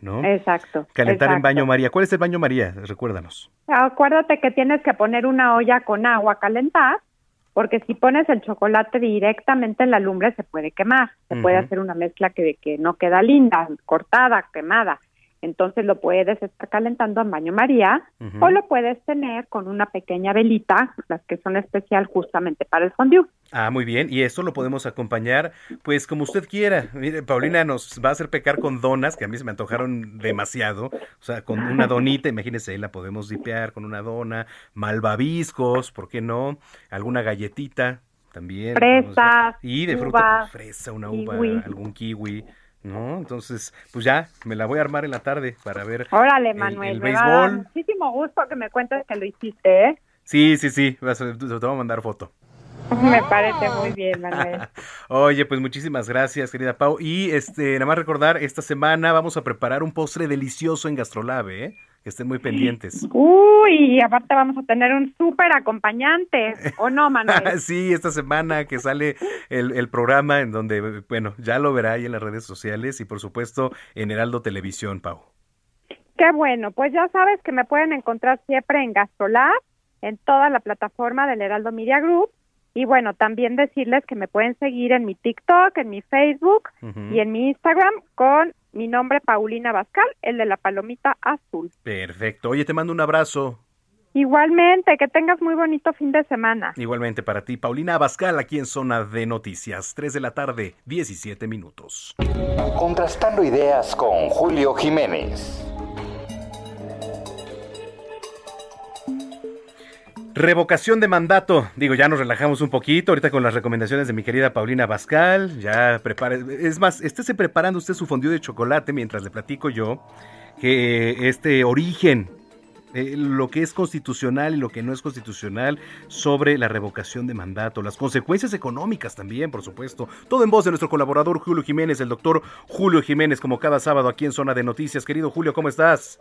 ¿no? Exacto. Calentar en baño María. ¿Cuál es el baño María? Recuérdanos. Acuérdate que tienes que poner una olla con agua a calentar, porque si pones el chocolate directamente en la lumbre se puede quemar, se puede hacer una mezcla que, que no queda linda, cortada, quemada. Entonces lo puedes estar calentando en baño María o lo puedes tener con una pequeña velita, las que son especial justamente para el fondue. Ah, muy bien. Y esto lo podemos acompañar, pues como usted quiera. Mire, Paulina nos va a hacer pecar con donas, que a mí se me antojaron demasiado. O sea, con una donita, imagínese, la podemos dipear con una dona, malvaviscos, ¿por qué no? Alguna galletita también. Fresas, Y de fruta, pues, fresa, una uva, kiwi. algún kiwi. ¿No? Entonces, pues ya, me la voy a armar en la tarde para ver. Órale, el- Manuel, el me va a dar muchísimo gusto que me cuentes que lo hiciste, ¿eh? Sí, sí, sí, a- te voy a mandar foto. Me parece muy bien, Manuel. Oye, pues muchísimas gracias, querida Pau. Y este, nada más recordar, esta semana vamos a preparar un postre delicioso en Gastrolab, ¿eh? Que estén muy pendientes. Uy, aparte vamos a tener un súper acompañante, ¿o no, Manuel? sí, esta semana que sale el, el programa en donde, bueno, ya lo verá ahí en las redes sociales y por supuesto en Heraldo Televisión, Pau. Qué bueno, pues ya sabes que me pueden encontrar siempre en Gastrolab, en toda la plataforma del Heraldo Media Group. Y bueno, también decirles que me pueden seguir en mi TikTok, en mi Facebook y en mi Instagram con mi nombre Paulina Bascal, el de la palomita azul. Perfecto. Oye, te mando un abrazo. Igualmente, que tengas muy bonito fin de semana. Igualmente para ti, Paulina Abascal, aquí en Zona de Noticias, 3 de la tarde, 17 minutos. Contrastando ideas con Julio Jiménez. Revocación de mandato. Digo, ya nos relajamos un poquito ahorita con las recomendaciones de mi querida Paulina Bascal. Ya prepare. Es más, estése preparando usted su fondue de chocolate mientras le platico yo que este origen, eh, lo que es constitucional y lo que no es constitucional sobre la revocación de mandato, las consecuencias económicas también, por supuesto. Todo en voz de nuestro colaborador Julio Jiménez, el doctor Julio Jiménez, como cada sábado aquí en Zona de Noticias. Querido Julio, ¿cómo estás?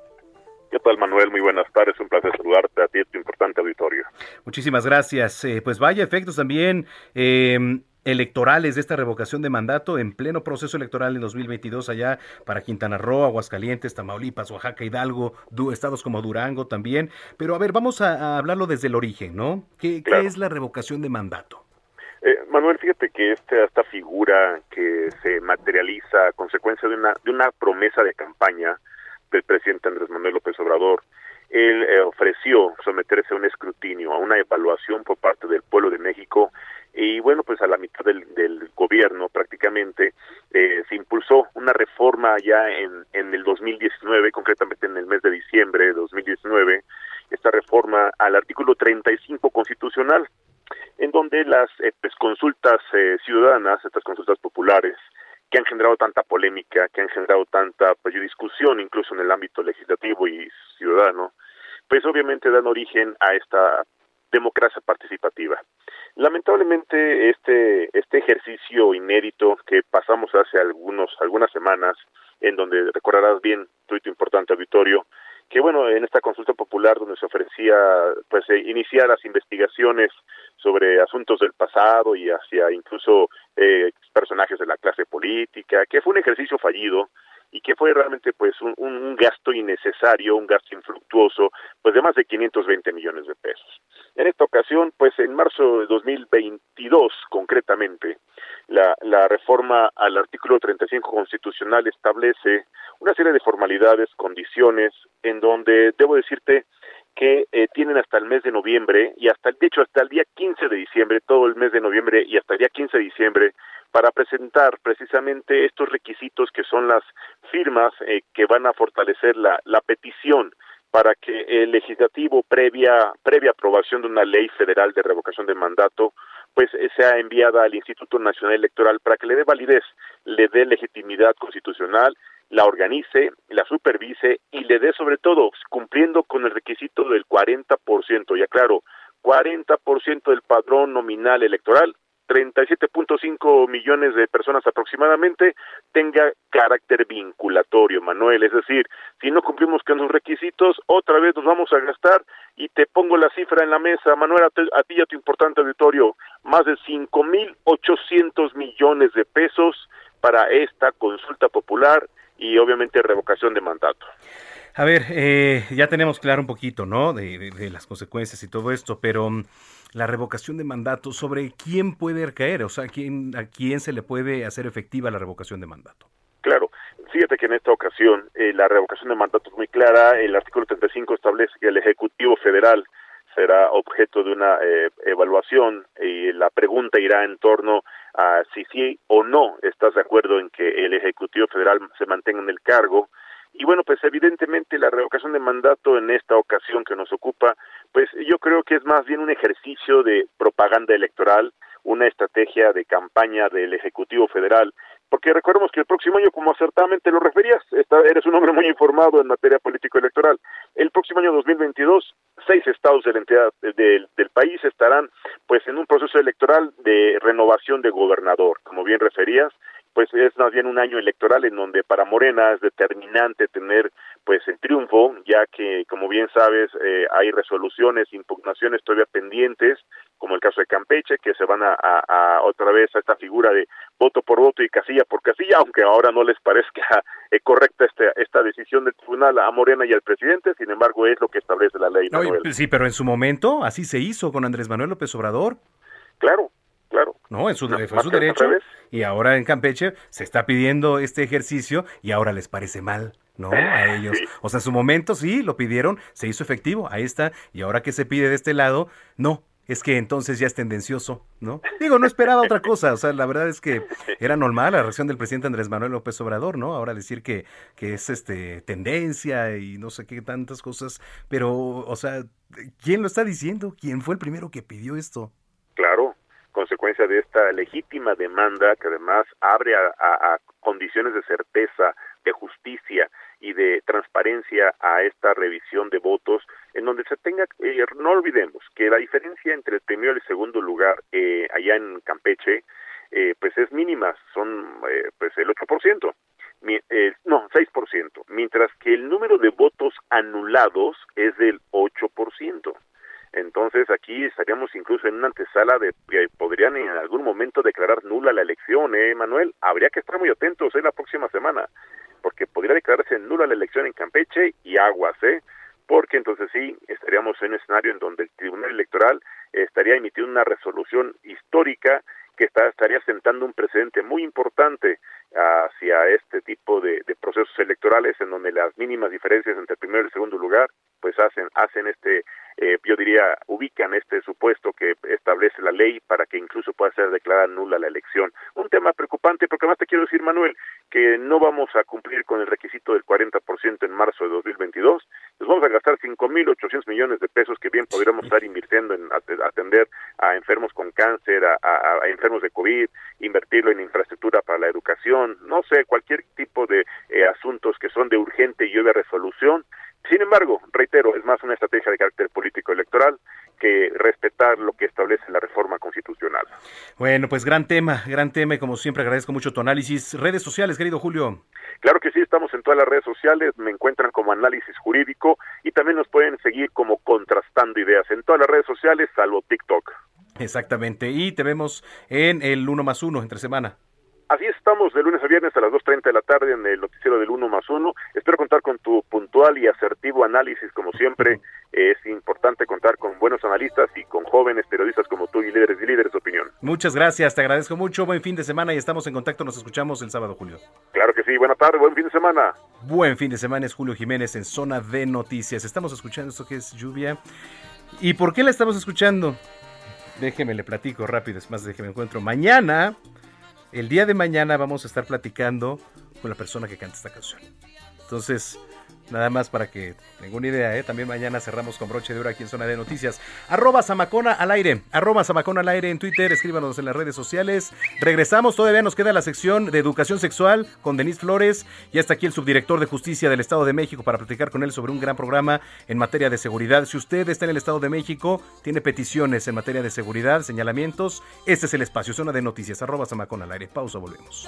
¿Qué tal, Manuel? Muy buenas tardes. Un placer saludarte a ti y a tu importante auditorio. Muchísimas gracias. Eh, pues vaya efectos también eh, electorales de esta revocación de mandato en pleno proceso electoral en 2022 allá para Quintana Roo, Aguascalientes, Tamaulipas, Oaxaca, Hidalgo, estados como Durango también. Pero a ver, vamos a, a hablarlo desde el origen, ¿no? ¿Qué, qué es la revocación de mandato? Eh, Manuel, fíjate que esta, esta figura que se materializa a consecuencia de una, de una promesa de campaña del presidente Andrés Manuel López Obrador, él eh, ofreció someterse a un escrutinio, a una evaluación por parte del pueblo de México y bueno, pues a la mitad del, del gobierno prácticamente eh, se impulsó una reforma ya en, en el 2019, concretamente en el mes de diciembre de 2019, esta reforma reforma al artículo 35 constitucional, en donde las eh, pues, consultas eh, ciudadanas, estas consultas populares, que han generado tanta polémica, que han generado tanta pues, discusión incluso en el ámbito legislativo y ciudadano, pues obviamente dan origen a esta democracia participativa. Lamentablemente este este ejercicio inédito que pasamos hace algunos algunas semanas en donde recordarás bien tuito importante auditorio que bueno en esta consulta popular donde se ofrecía pues eh, iniciar las investigaciones sobre asuntos del pasado y hacia incluso eh, personajes de la clase política que fue un ejercicio fallido y que fue realmente pues un, un, gasto innecesario, un gasto infructuoso, pues de más de 520 millones de pesos. En esta ocasión, pues en marzo de 2022 concretamente, la, la reforma al artículo 35 constitucional establece una serie de formalidades, condiciones, en donde debo decirte que eh, tienen hasta el mes de noviembre y hasta de hecho hasta el día 15 de diciembre, todo el mes de noviembre y hasta el día 15 de diciembre para presentar precisamente estos requisitos que son las firmas eh, que van a fortalecer la, la petición para que el legislativo previa previa aprobación de una ley federal de revocación de mandato pues eh, sea enviada al Instituto Nacional Electoral para que le dé validez, le dé legitimidad constitucional la organice, la supervise y le dé sobre todo, cumpliendo con el requisito del 40%, ya claro, 40% del padrón nominal electoral, 37.5 millones de personas aproximadamente, tenga carácter vinculatorio, Manuel. Es decir, si no cumplimos con los requisitos, otra vez nos vamos a gastar y te pongo la cifra en la mesa, Manuel, a, a ti y a tu importante auditorio, más de 5.800 millones de pesos para esta consulta popular y obviamente revocación de mandato. A ver, eh, ya tenemos claro un poquito, ¿no? De, las consecuencias y todo esto, pero mm, la revocación de mandato, ¿sobre quién puede recaer? O sea, ¿quién, ¿a quién se le puede hacer efectiva la revocación de mandato? Claro, fíjate que en esta ocasión eh, la revocación de mandato es muy clara. El artículo 35 establece que el Ejecutivo Federal será objeto de una eh, evaluación y la pregunta irá en torno a si sí o no estás de acuerdo en que el Ejecutivo Federal se mantenga en el cargo. Y bueno, pues evidentemente la revocación de mandato en esta ocasión que nos ocupa, pues yo creo que es más bien un ejercicio de propaganda electoral, una estrategia de campaña del Ejecutivo Federal. Porque recordemos que el próximo año, como acertadamente lo referías, eres un hombre muy informado en materia político-electoral, el próximo año 2022, seis estados de la entidad del, del país estarán pues en un proceso electoral de renovación de gobernador, como bien referías, pues es más bien un año electoral en donde para Morena es determinante tener pues el triunfo, ya que como bien sabes eh, hay resoluciones, impugnaciones todavía pendientes, como el caso de Campeche, que se van a, a, otra vez a esta figura de voto por voto y casilla por casilla, aunque ahora no les parezca eh, correcta este, esta decisión del tribunal a Morena y al presidente, sin embargo es lo que establece la ley. sí, pero en su momento así se hizo con Andrés Manuel López Obrador. Claro, claro. No, en su, fue su derecho. Y ahora en Campeche se está pidiendo este ejercicio y ahora les parece mal. ¿no? A ellos. O sea, en su momento sí, lo pidieron, se hizo efectivo, ahí está. Y ahora que se pide de este lado, no, es que entonces ya es tendencioso, ¿no? Digo, no esperaba otra cosa, o sea, la verdad es que era normal la reacción del presidente Andrés Manuel López Obrador, ¿no? Ahora decir que, que es este tendencia y no sé qué tantas cosas, pero, o sea, ¿quién lo está diciendo? ¿Quién fue el primero que pidió esto? De esta legítima demanda que además abre a, condiciones de certeza, de justicia y de transparencia a esta revisión de votos, en donde se tenga, eh, no olvidemos que la diferencia entre el primero y el segundo lugar eh, allá en Campeche, eh, pues es mínima, son pues el 8%, no, 6%, mientras que el número de votos anulados es del 8%. Entonces aquí estaríamos incluso en una antesala de que podrían en algún momento declarar nula la elección, ¿eh, Manuel? Habría que estar muy atentos en ¿eh? la próxima semana, porque podría declararse nula la elección en Campeche y Aguas, ¿eh? Porque entonces sí, estaríamos en un escenario en donde el Tribunal Electoral estaría emitiendo una resolución histórica que está, estaría sentando un precedente muy importante hacia este tipo de, de, procesos electorales en donde las mínimas diferencias entre el primero y el segundo lugar pues hacen hacen este eh, yo diría ubican este supuesto que establece la ley para que incluso pueda ser declarada nula la elección. Un tema preocupante porque más te quiero decir Manuel que no vamos a cumplir con el requisito del 40% en marzo de 2022 nos nos vamos a gastar 5.800 millones de pesos que bien podríamos estar invirtiendo en atender a enfermos con cáncer, a, enfermos de COVID, invertirlo en infraestructura para la educación, no sé, cualquier tipo de eh, asuntos que son de urgente y de resolución. Sin embargo, reitero, es más una estrategia de carácter político electoral que respetar lo que establece la reforma constitucional. Bueno, pues gran tema, gran tema y como siempre agradezco mucho tu análisis. Redes sociales, querido Julio. Claro que sí, estamos en todas las redes sociales, me encuentran como análisis jurídico y también nos pueden seguir como contrastando ideas en todas las redes sociales, salvo TikTok. Exactamente, y te vemos en el 1 más 1 entre semana. Así estamos de lunes a viernes a las 2.30 de la tarde en el noticiero del 1 más 1. Espero contar con tu puntual y asertivo análisis, como siempre. Es importante contar con buenos analistas y con jóvenes periodistas como tú y líderes y líderes de opinión. Muchas gracias, te agradezco mucho. Buen fin de semana y estamos en contacto. Nos escuchamos el sábado, Julio. Claro que sí, buena tarde, buen fin de semana. Buen fin de semana es Julio Jiménez en Zona de Noticias. Estamos escuchando esto que es lluvia. ¿Y por qué la estamos escuchando? Déjeme le platico rápido, es más, déjeme encuentro. Mañana el día de mañana vamos a estar platicando con la persona que canta esta canción. Entonces, Nada más para que tenga una idea, ¿eh? También mañana cerramos con broche de oro aquí en Zona de Noticias. Arroba Samacona al aire. Arroba Samacona al aire en Twitter. Escríbanos en las redes sociales. Regresamos. Todavía nos queda la sección de educación sexual con Denise Flores. Y hasta aquí el subdirector de justicia del Estado de México para platicar con él sobre un gran programa en materia de seguridad. Si usted está en el Estado de México, tiene peticiones en materia de seguridad, señalamientos, este es el espacio. Zona de Noticias. Arroba Samacona al aire. Pausa, volvemos.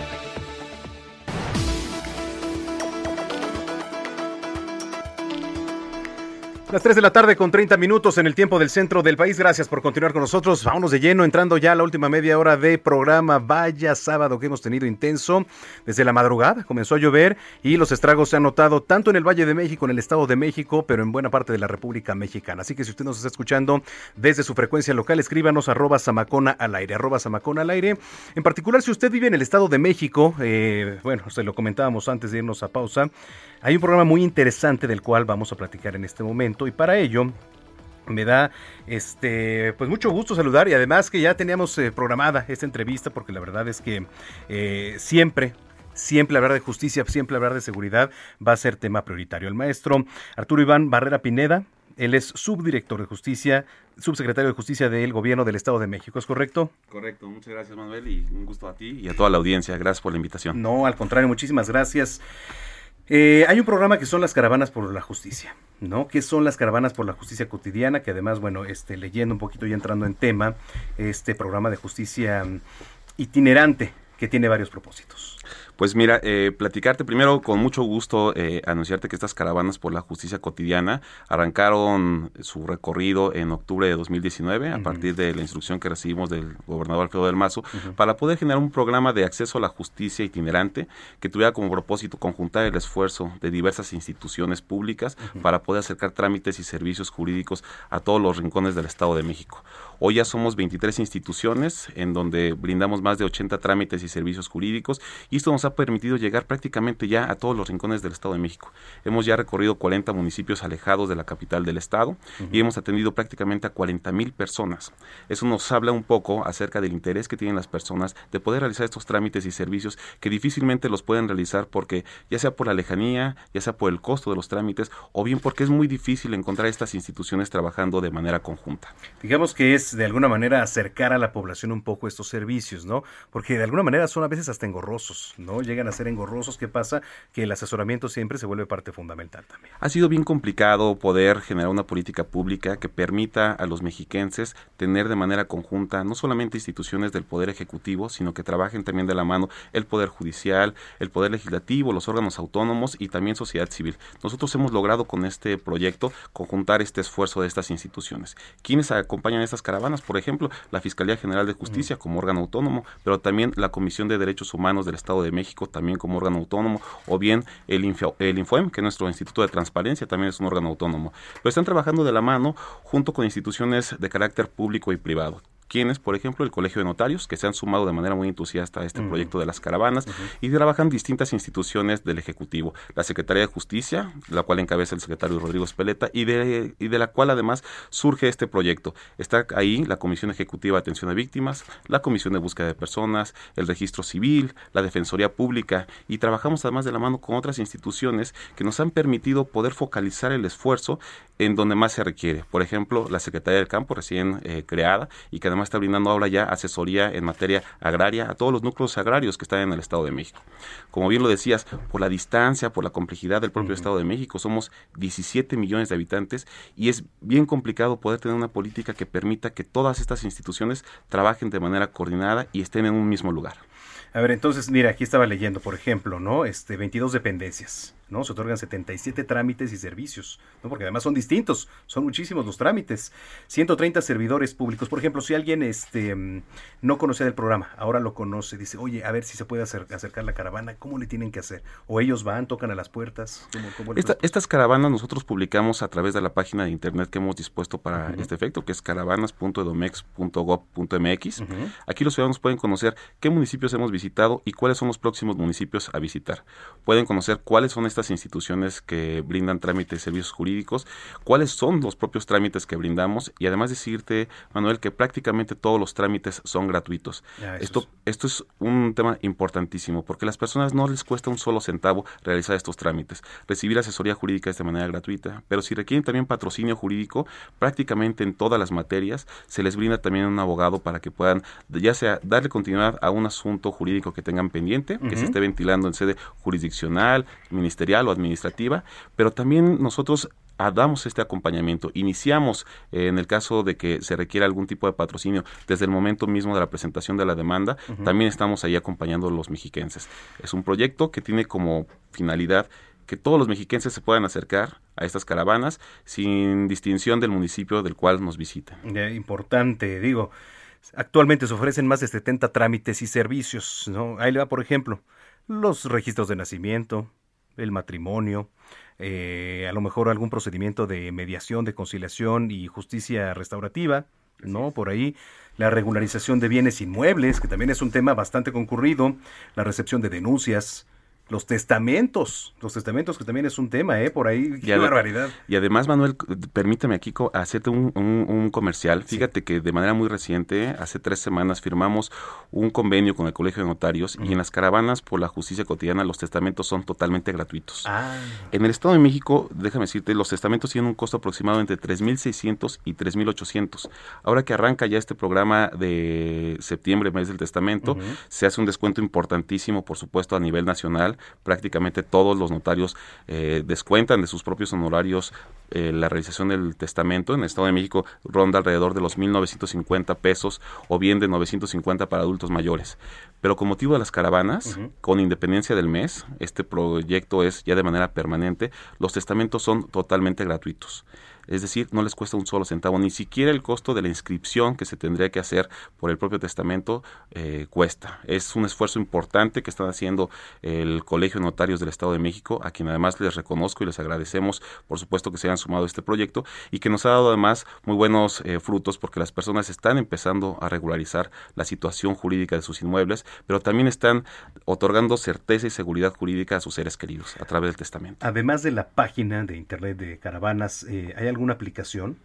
Las 3 de la tarde con 30 minutos en el tiempo del centro del país. Gracias por continuar con nosotros. Vámonos de lleno, entrando ya a la última media hora de programa. Vaya sábado que hemos tenido intenso. Desde la madrugada comenzó a llover y los estragos se han notado tanto en el Valle de México, en el Estado de México, pero en buena parte de la República Mexicana. Así que si usted nos está escuchando desde su frecuencia local, escríbanos arroba samacona al aire, arroba samacona al aire. En particular, si usted vive en el Estado de México, eh, bueno, se lo comentábamos antes de irnos a pausa, hay un programa muy interesante del cual vamos a platicar en este momento y para ello me da este pues mucho gusto saludar y además que ya teníamos eh, programada esta entrevista porque la verdad es que eh, siempre Siempre hablar de justicia, siempre hablar de seguridad va a ser tema prioritario. El maestro Arturo Iván Barrera Pineda, él es subdirector de justicia, subsecretario de justicia del gobierno del Estado de México, ¿es correcto? Correcto, muchas gracias Manuel y un gusto a ti y a toda la audiencia. Gracias por la invitación. No, al contrario, muchísimas gracias. Eh, hay un programa que son las caravanas por la justicia, ¿no? ¿Qué son las caravanas por la justicia cotidiana? Que además, bueno, este, leyendo un poquito y entrando en tema, este programa de justicia mm, itinerante que tiene varios propósitos. Pues mira, eh, platicarte primero con mucho gusto, eh, anunciarte que estas caravanas por la justicia cotidiana arrancaron su recorrido en octubre de 2019 a partir de la instrucción que recibimos del gobernador Alfredo del Mazo para poder generar un programa de acceso a la justicia itinerante que tuviera como propósito conjuntar el esfuerzo de diversas instituciones públicas para poder acercar trámites y servicios jurídicos a todos los rincones del Estado de México. Hoy ya somos 23 instituciones en donde brindamos más de 80 trámites y servicios jurídicos y esto nos ha permitido llegar prácticamente ya a todos los rincones del Estado de México. Hemos ya recorrido 40 municipios alejados de la capital del Estado y hemos atendido prácticamente a 40 mil personas. Eso nos habla un poco acerca del interés que tienen las personas de poder realizar estos trámites y servicios que difícilmente los pueden realizar porque ya sea por la lejanía, ya sea por el costo de los trámites o bien porque es muy difícil encontrar estas instituciones trabajando de manera conjunta. Digamos que es de alguna manera acercar a la población un poco estos servicios, ¿no? Porque de alguna manera son a veces hasta engorrosos, ¿no? Llegan a ser engorrosos. ¿Qué pasa? Que el asesoramiento siempre se vuelve parte fundamental también. Ha sido bien complicado poder generar una política pública que permita a los mexiquenses tener de manera conjunta no solamente instituciones del Poder Ejecutivo, sino que trabajen también de la mano el Poder Judicial, el Poder Legislativo, los órganos autónomos y también sociedad civil. Nosotros hemos logrado con este proyecto conjuntar este esfuerzo de estas instituciones. ¿Quiénes acompañan estas caravanas? por ejemplo, la Fiscalía General de Justicia como órgano autónomo, pero también la Comisión de Derechos Humanos del Estado de México, también como órgano autónomo, o bien el, Info, el Infoem, que es nuestro Instituto de Transparencia, también es un órgano autónomo. Pero están trabajando de la mano junto con instituciones de carácter público y privado quienes, por ejemplo, el Colegio de Notarios, que se han sumado de manera muy entusiasta a este proyecto de las caravanas y trabajan distintas instituciones del Ejecutivo. La Secretaría de Justicia, la cual encabeza el secretario Rodrigo Espeleta y de, y de la cual además surge este proyecto. Está ahí la Comisión Ejecutiva de Atención a Víctimas, la Comisión de Búsqueda de Personas, el Registro Civil, la Defensoría Pública y trabajamos además de la mano con otras instituciones que nos han permitido poder focalizar el esfuerzo en donde más se requiere. Por ejemplo, la Secretaría del Campo recién eh, creada y que además está brindando ahora ya asesoría en materia agraria a todos los núcleos agrarios que están en el Estado de México. Como bien lo decías, por la distancia, por la complejidad del propio Estado de México, somos 17 millones de habitantes y es bien complicado poder tener una política que permita que todas estas instituciones trabajen de manera coordinada y estén en un mismo lugar. A ver, entonces, mira, aquí estaba leyendo, por ejemplo, ¿no? Este, 22 dependencias. ¿No? Se otorgan 77 trámites y servicios, ¿no? Porque además son distintos, son muchísimos los trámites. 130 servidores públicos. Por ejemplo, si alguien este, mm, no conocía del programa, ahora lo conoce, dice, oye, a ver si se puede acercar la caravana, ¿cómo le tienen que hacer? O ellos van, tocan a las puertas. estas caravanas nosotros publicamos a través de la página de internet que hemos dispuesto para este efecto, que es caravanas.edomex.gov.mx. Aquí los ciudadanos pueden conocer qué municipios hemos visitado y cuáles son los próximos municipios a visitar. Pueden conocer cuáles son estas instituciones que brindan trámites y servicios jurídicos, cuáles son los propios trámites que brindamos y además decirte, Manuel, que prácticamente todos los trámites son gratuitos. esto, esto es un tema importantísimo porque a las personas no les cuesta un solo centavo realizar estos trámites. Recibir asesoría jurídica es de manera gratuita, pero si requieren también patrocinio jurídico, prácticamente en todas las materias se les brinda también un abogado para que puedan ya sea darle continuidad a un asunto jurídico que tengan pendiente, que se esté ventilando en sede jurisdiccional, ministerial, o administrativa, pero también nosotros damos este acompañamiento. Iniciamos, eh, en el caso de que se requiera algún tipo de patrocinio, desde el momento mismo de la presentación de la demanda, también estamos ahí acompañando a los mexiquenses. Es un proyecto que tiene como finalidad que todos los mexiquenses se puedan acercar a estas caravanas sin distinción del municipio del cual nos visiten. importante, digo, actualmente se ofrecen más de 70 trámites y servicios, ¿no? Ahí le va, por ejemplo, los registros de nacimiento, el matrimonio, eh, a lo mejor algún procedimiento de mediación, de conciliación y justicia restaurativa, ¿no? Por ahí la regularización de bienes inmuebles, que también es un tema bastante concurrido, la recepción de denuncias, los testamentos, los testamentos que también es un tema, ¿eh? Por ahí, qué barbaridad. Y además, Manuel, permíteme aquí hacerte un, comercial. Fíjate que de manera muy reciente, hace tres semanas, firmamos un convenio con el Colegio de Notarios y en las caravanas por la justicia cotidiana los testamentos son totalmente gratuitos. Ah. En el Estado de México, déjame decirte, los testamentos tienen un costo aproximado entre 3.600 y 3.800. Ahora que arranca ya este programa de septiembre, mes del testamento, se hace un descuento importantísimo, por supuesto, a nivel nacional prácticamente todos los notarios eh, descuentan de sus propios honorarios eh, la realización del testamento. En el Estado de México ronda alrededor de los 1.950 pesos o bien de 950 para adultos mayores. Pero con motivo de las caravanas, con independencia del mes, este proyecto es ya de manera permanente, los testamentos son totalmente gratuitos es decir, no les cuesta un solo centavo, ni siquiera el costo de la inscripción que se tendría que hacer por el propio testamento eh, cuesta. Es un esfuerzo importante que están haciendo el Colegio de Notarios del Estado de México, a quien además les reconozco y les agradecemos, por supuesto, que se hayan sumado a este proyecto y que nos ha dado además muy buenos eh, frutos porque las personas están empezando a regularizar la situación jurídica de sus inmuebles, pero también están otorgando certeza y seguridad jurídica a sus seres queridos a través del testamento. Además de la página de internet de Caravanas, eh, ¿hay alguna aplicación?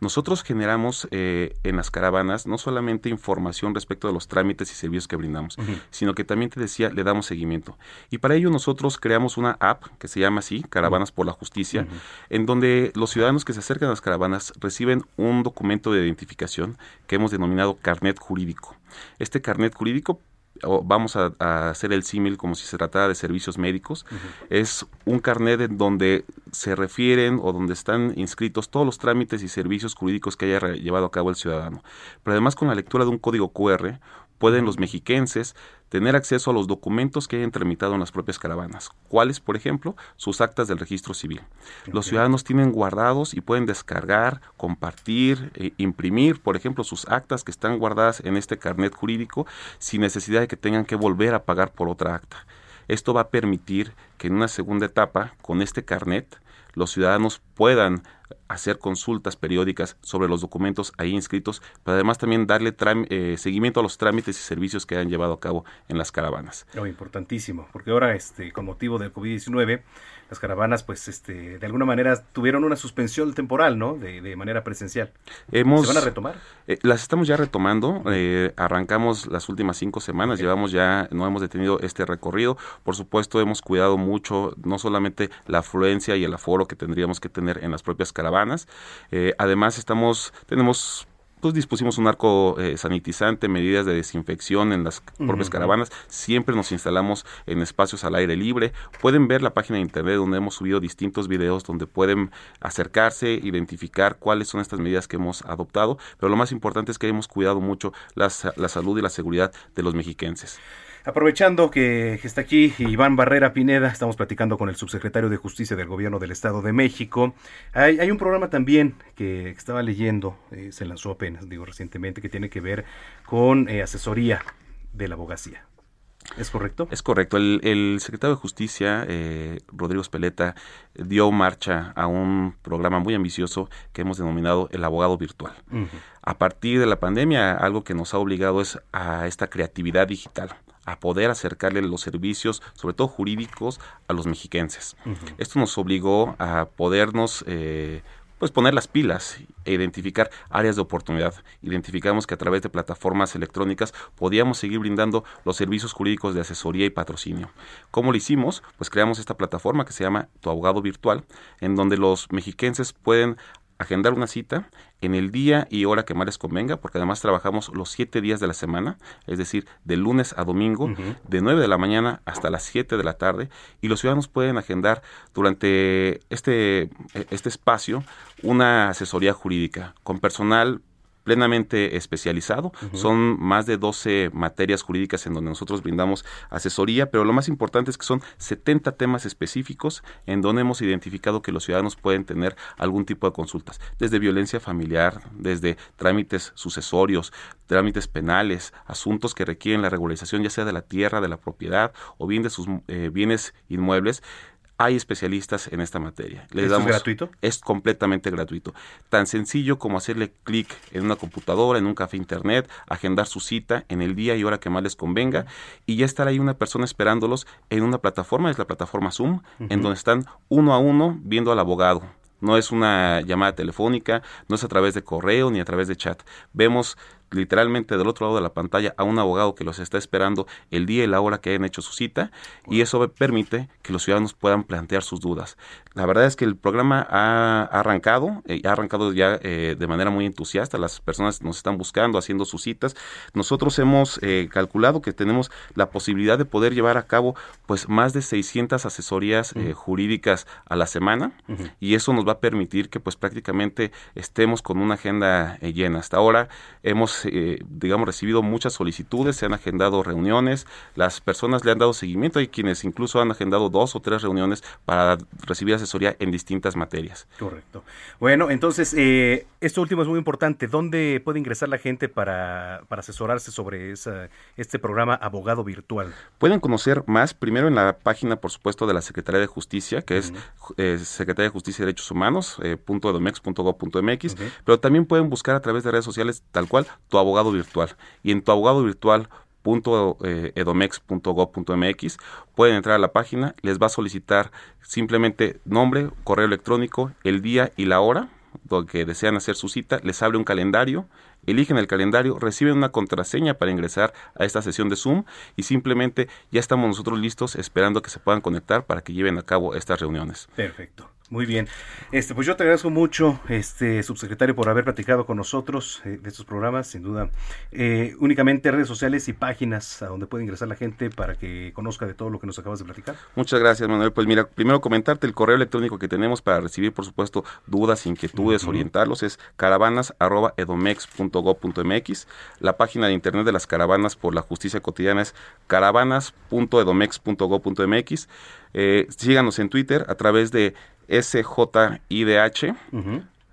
Nosotros generamos eh, en las caravanas no solamente información respecto de los trámites y servicios que brindamos, sino que también te decía, le damos seguimiento. Y para ello nosotros creamos una app que se llama así, Caravanas por la Justicia, en donde los ciudadanos que se acercan a las caravanas reciben un documento de identificación que hemos denominado carnet jurídico. Este carnet jurídico vamos a, hacer el símil como si se tratara de servicios médicos, es un carnet en donde se refieren o donde están inscritos todos los trámites y servicios jurídicos que haya llevado a cabo el ciudadano. Pero además con la lectura de un código QR pueden los mexiquenses tener acceso a los documentos que hayan tramitado en las propias caravanas. ¿Cuáles, por ejemplo? Sus actas del registro civil. Los ciudadanos tienen guardados y pueden descargar, compartir, e imprimir, por ejemplo, sus actas que están guardadas en este carnet jurídico sin necesidad de que tengan que volver a pagar por otra acta. Esto va a permitir que en una segunda etapa, con este carnet, los ciudadanos puedan hacer consultas periódicas sobre los documentos ahí inscritos, pero además también darle eh, seguimiento a los trámites y servicios que han llevado a cabo en las caravanas. Oh, importantísimo, porque ahora, este, con motivo del COVID-19, las caravanas, pues, este, de alguna manera tuvieron una suspensión temporal, ¿no? De, manera presencial. Hemos, ¿Se van a retomar? Eh, las estamos ya retomando. Eh, arrancamos las últimas cinco semanas. Llevamos ya, no hemos detenido este recorrido. Por supuesto, hemos cuidado mucho, no solamente la afluencia y el aforo que tendríamos que tener en las propias caravanas. Eh, además, estamos, tenemos pues dispusimos un arco eh, sanitizante, medidas de desinfección en las propias caravanas. Siempre nos instalamos en espacios al aire libre. Pueden ver la página de internet donde hemos subido distintos videos donde pueden acercarse, identificar cuáles son estas medidas que hemos adoptado. Pero lo más importante es que hemos cuidado mucho la, la salud y la seguridad de los mexiquenses. Aprovechando que está aquí Iván Barrera Pineda, estamos platicando con el subsecretario de Justicia del Gobierno del Estado de México. Hay, un programa también que estaba leyendo, eh, se lanzó apenas, digo recientemente, que tiene que ver con eh, asesoría de la abogacía. ¿Es correcto? Es correcto. El, secretario de Justicia, eh, Rodrigo Espeleta, dio marcha a un programa muy ambicioso que hemos denominado el abogado virtual. A partir de la pandemia, algo que nos ha obligado es a esta creatividad digital a poder acercarle los servicios, sobre todo jurídicos, a los mexiquenses. Esto nos obligó a podernos eh, pues poner las pilas e identificar áreas de oportunidad. Identificamos que a través de plataformas electrónicas podíamos seguir brindando los servicios jurídicos de asesoría y patrocinio. ¿Cómo lo hicimos? Pues creamos esta plataforma que se llama Tu Abogado Virtual, en donde los mexiquenses pueden agendar una cita en el día y hora que más les convenga, porque además trabajamos los siete días de la semana, es decir, de lunes a domingo, de 9 de la mañana hasta las 7 de la tarde, y los ciudadanos pueden agendar durante este, este espacio una asesoría jurídica con personal plenamente especializado. Son más de 12 materias jurídicas en donde nosotros brindamos asesoría, pero lo más importante es que son 70 temas específicos en donde hemos identificado que los ciudadanos pueden tener algún tipo de consultas, desde violencia familiar, desde trámites sucesorios, trámites penales, asuntos que requieren la regularización ya sea de la tierra, de la propiedad o bien de sus eh, bienes inmuebles hay especialistas en esta materia. ¿Es gratuito? Es completamente gratuito. Tan sencillo como hacerle clic en una computadora, en un café internet, agendar su cita en el día y hora que más les convenga y ya estar ahí una persona esperándolos en una plataforma, es la plataforma Zoom, en donde están uno a uno viendo al abogado. No es una llamada telefónica, no es a través de correo ni a través de chat. Vemos literalmente del otro lado de la pantalla a un abogado que los está esperando el día y la hora que hayan hecho su cita y eso permite que los ciudadanos puedan plantear sus dudas. La verdad es que el programa ha, arrancado, eh, ha arrancado ya eh, de manera muy entusiasta, las personas nos están buscando, haciendo sus citas. Nosotros hemos eh, calculado que tenemos la posibilidad de poder llevar a cabo pues más de 600 asesorías jurídicas a la semana y eso nos va a permitir que pues prácticamente estemos con una agenda llena. Hasta ahora hemos eh, digamos, recibido muchas solicitudes, se han agendado reuniones, las personas le han dado seguimiento, hay quienes incluso han agendado dos o tres reuniones para recibir asesoría en distintas materias. Correcto. Bueno, entonces, eh, esto último es muy importante. ¿Dónde puede ingresar la gente para, para asesorarse sobre esa, este programa Abogado Virtual? Pueden conocer más primero en la página, por supuesto, de la Secretaría de Justicia, que es eh, Secretaría de Justicia y Derechos Humanos, eh, pero también pueden buscar a través de redes sociales tal cual tu abogado virtual. Y en tu abogado virtual edomex.gov.mx pueden entrar a la página, les va a solicitar simplemente nombre, correo electrónico, el día y la hora que desean hacer su cita, les abre un calendario, eligen el calendario, reciben una contraseña para ingresar a esta sesión de Zoom y simplemente ya estamos nosotros listos esperando que se puedan conectar para que lleven a cabo estas reuniones. Perfecto. Muy bien. Este, pues yo te agradezco mucho, este subsecretario, por haber platicado con nosotros eh, de estos programas, sin duda. Eh, únicamente redes sociales y páginas a donde puede ingresar la gente para que conozca de todo lo que nos acabas de platicar. Muchas gracias, Manuel. Pues mira, primero comentarte el correo electrónico que tenemos para recibir, por supuesto, dudas, inquietudes, orientarlos es caravanas@edomex.gov.mx. La página de internet de las caravanas por la justicia cotidiana es caravanas.edomex.gov.mx. Eh, síganos en Twitter a través de SJIDH.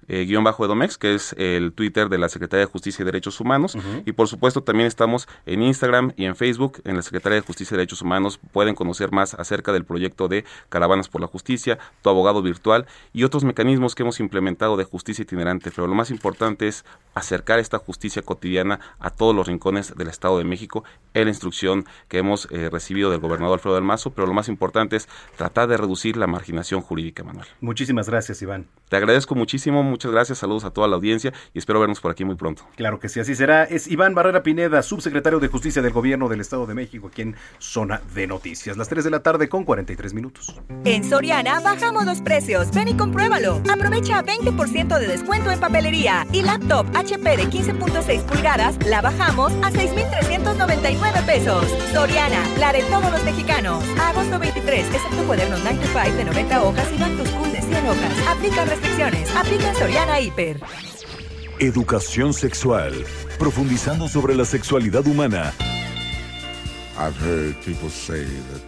Eh, guion bajo Edomex, que es el Twitter de la Secretaría de Justicia y Derechos Humanos. Y por supuesto también estamos en Instagram y en Facebook, en la Secretaría de Justicia y Derechos Humanos. Pueden conocer más acerca del proyecto de Caravanas por la Justicia, Tu Abogado Virtual y otros mecanismos que hemos implementado de justicia itinerante. Pero lo más importante es acercar esta justicia cotidiana a todos los rincones del Estado de México en la instrucción que hemos eh, recibido del gobernador Alfredo del Mazo. Pero lo más importante es tratar de reducir la marginación jurídica, Manuel. Muchísimas gracias, Iván. Te agradezco muchísimo, muchas gracias, saludos a toda la audiencia y espero vernos por aquí muy pronto. Claro que sí, así será. Es Iván Barrera Pineda, subsecretario de Justicia del Gobierno del Estado de México, aquí en Zona de Noticias. Las 3 de la tarde con 43 minutos. En Soriana bajamos los precios. Ven y compruébalo. Aprovecha 20% de descuento en papelería y laptop HP de 15.6 pulgadas la bajamos a 6.399 pesos. Soriana, la de todos los mexicanos. Agosto 23, excepto cuadernos 9 to 5 de 90 hojas y Back to School de 100 hojas. Aplica restricciones. Aplica Soriana Hiper. Educación sexual, profundizando sobre la sexualidad humana. I've heard people say that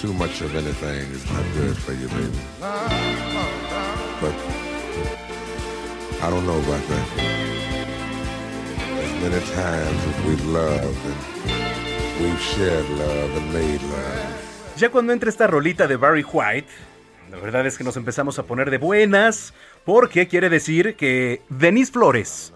too much of anything is not good for you, baby. But I don't know about that. As many times as we've loved and we've shared love and made love. Ya cuando entra esta rolita de Barry White, la verdad es que nos empezamos a poner de buenas, porque quiere decir que Denise Flores,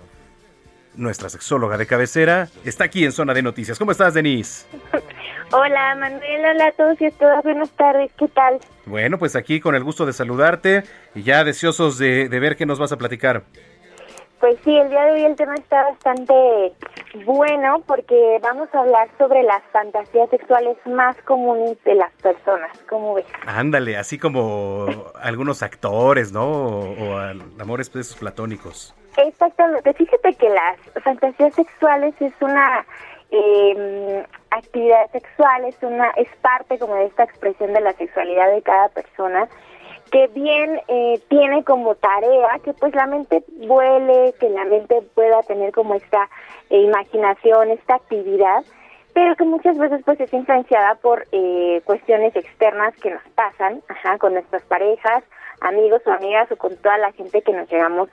nuestra sexóloga de cabecera, está aquí en Zona de Noticias. ¿Cómo estás, Denise? Hola Manuel, hola a todos y a todas, buenas tardes, ¿qué tal? Bueno, pues aquí con el gusto de saludarte y ya deseosos de, de ver qué nos vas a platicar. Pues sí, el día de hoy el tema está bastante bueno porque vamos a hablar sobre las fantasías sexuales más comunes de las personas, ¿cómo ves? Ándale, así como algunos actores, ¿no? O, o amores pues, platónicos. Exactamente, fíjate que las fantasías sexuales es una eh, actividad sexual, es, una, es parte como de esta expresión de la sexualidad de cada persona que bien eh, tiene como tarea que pues la mente vuele, que la mente pueda tener como esta eh, imaginación, esta actividad, pero que muchas veces pues es influenciada por eh, cuestiones externas que nos pasan, ajá, con nuestras parejas, amigos o amigas o con toda la gente que nos llegamos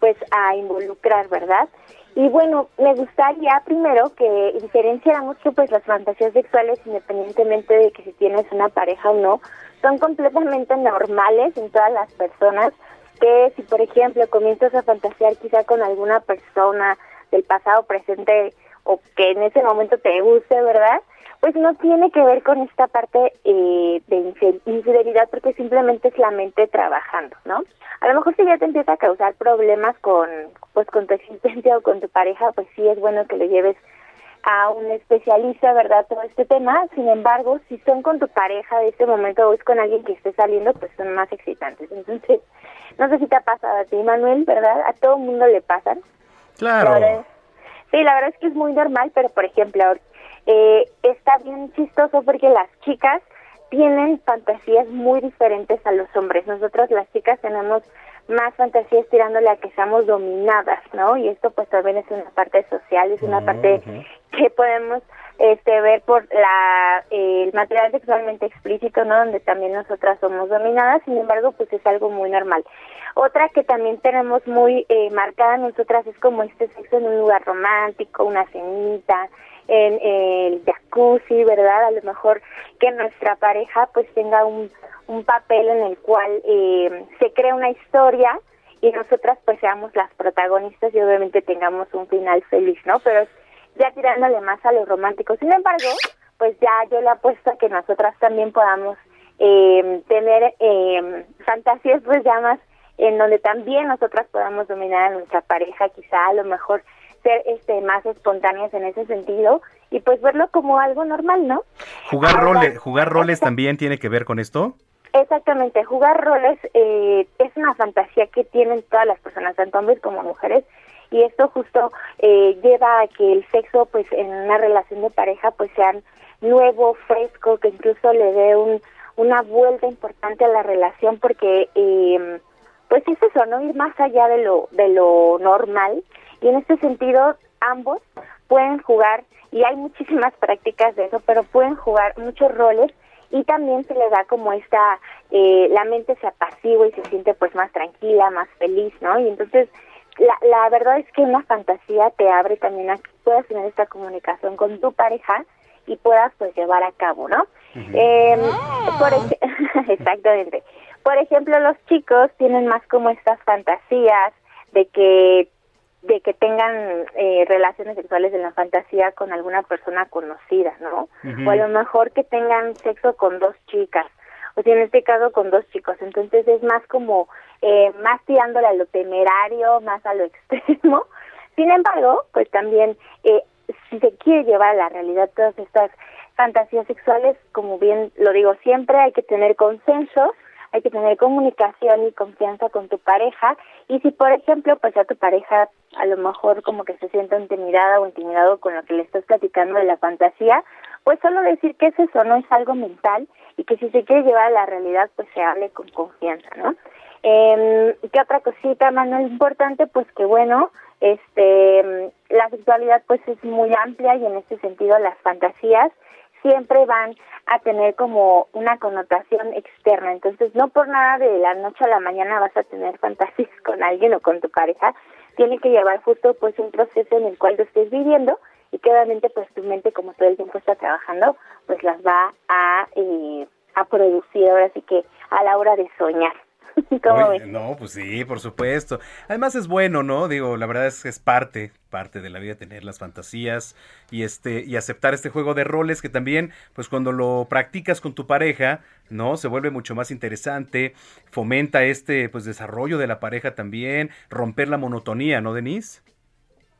pues a involucrar, ¿verdad? Y bueno, me gustaría primero que diferenciáramos que pues las fantasías sexuales, independientemente de que si tienes una pareja o no, son completamente normales en todas las personas, que si por ejemplo comienzas a fantasear quizá con alguna persona del pasado, presente o que en ese momento te guste, ¿verdad? Pues no tiene que ver con esta parte eh, de infidelidad porque simplemente es la mente trabajando, ¿no? A lo mejor si ya te empieza a causar problemas con pues con tu existencia o con tu pareja, pues sí es bueno que lo lleves a un especialista, ¿verdad? Todo este tema. Sin embargo, si son con tu pareja de este momento o es con alguien que esté saliendo, pues son más excitantes. Entonces, no sé si te ha pasado a ti, Manuel, ¿verdad? A todo mundo le pasan. Claro. Sí, la verdad es que es muy normal, pero por ejemplo, eh, está bien chistoso porque las chicas tienen fantasías muy diferentes a los hombres. Nosotras las chicas tenemos más fantasías tirándole a que seamos dominadas, ¿no? Y esto pues también es una parte social, es una parte que podemos este ver por la eh, el material sexualmente explícito, ¿no? Donde también nosotras somos dominadas, sin embargo, pues es algo muy normal. Otra que también tenemos muy eh, marcada nosotras es como este sexo en un lugar romántico, una cenita, en el jacuzzi, ¿verdad? A lo mejor que nuestra pareja pues tenga un, un papel en el cual eh, se crea una historia y nosotras pues seamos las protagonistas y obviamente tengamos un final feliz, ¿no? Pero ya tirándole más a lo romántico. Sin embargo, pues ya yo le apuesto a que nosotras también podamos eh, tener eh, fantasías pues ya más en donde también nosotras podamos dominar a nuestra pareja, quizá a lo mejor ser este más espontáneas en ese sentido y pues verlo como algo normal, ¿no? ¿Jugar, Ahora, role- ¿Jugar roles también tiene que ver con esto? Exactamente, jugar roles eh, es una fantasía que tienen todas las personas, tanto hombres como mujeres, y esto justo eh, lleva a que el sexo, pues en una relación de pareja, pues sea nuevo, fresco, que incluso le dé un, una vuelta importante a la relación, porque eh, pues es eso, no ir más allá de lo de lo normal, y en este sentido ambos pueden jugar y hay muchísimas prácticas de eso, pero pueden jugar muchos roles y también se le da como esta, eh, la mente se apacigua y se siente pues más tranquila, más feliz, ¿no? Y entonces la, la verdad es que una fantasía te abre también a que puedas tener esta comunicación con tu pareja y puedas pues llevar a cabo, ¿no? Eh, por exactamente. Por ejemplo, los chicos tienen más como estas fantasías de que de que tengan eh, relaciones sexuales en la fantasía con alguna persona conocida, ¿no? O a lo mejor que tengan sexo con dos chicas, si en este caso con dos chicos. Entonces es más como, eh, más tirándole a lo temerario, más a lo extremo. Sin embargo, pues también, eh, si se quiere llevar a la realidad todas estas fantasías sexuales, como bien lo digo siempre, hay que tener consenso hay que tener comunicación y confianza con tu pareja y si por ejemplo pues a tu pareja a lo mejor como que se sienta intimidada o intimidado con lo que le estás platicando de la fantasía, pues solo decir que es eso, no es algo mental y que si se quiere llevar a la realidad pues se hable con confianza, ¿no? Eh, ¿Qué otra cosita, Manuel? Importante, pues que bueno, este, la sexualidad pues es muy amplia y en este sentido las fantasías siempre van a tener como una connotación externa. Entonces, no por nada de la noche a la mañana vas a tener fantasías con alguien o con tu pareja. Tiene que llevar justo pues un proceso en el cual lo estés viviendo y que obviamente pues tu mente como todo el tiempo está trabajando, pues las va a, eh, a producir ahora sí que a la hora de soñar. no, pues sí, por supuesto. Además es bueno, ¿no? Digo, la verdad es que es parte, parte de la vida tener las fantasías y este y aceptar este juego de roles que también, pues cuando lo practicas con tu pareja, ¿no? Se vuelve mucho más interesante, fomenta este pues desarrollo de la pareja también, romper la monotonía, ¿no, Denise?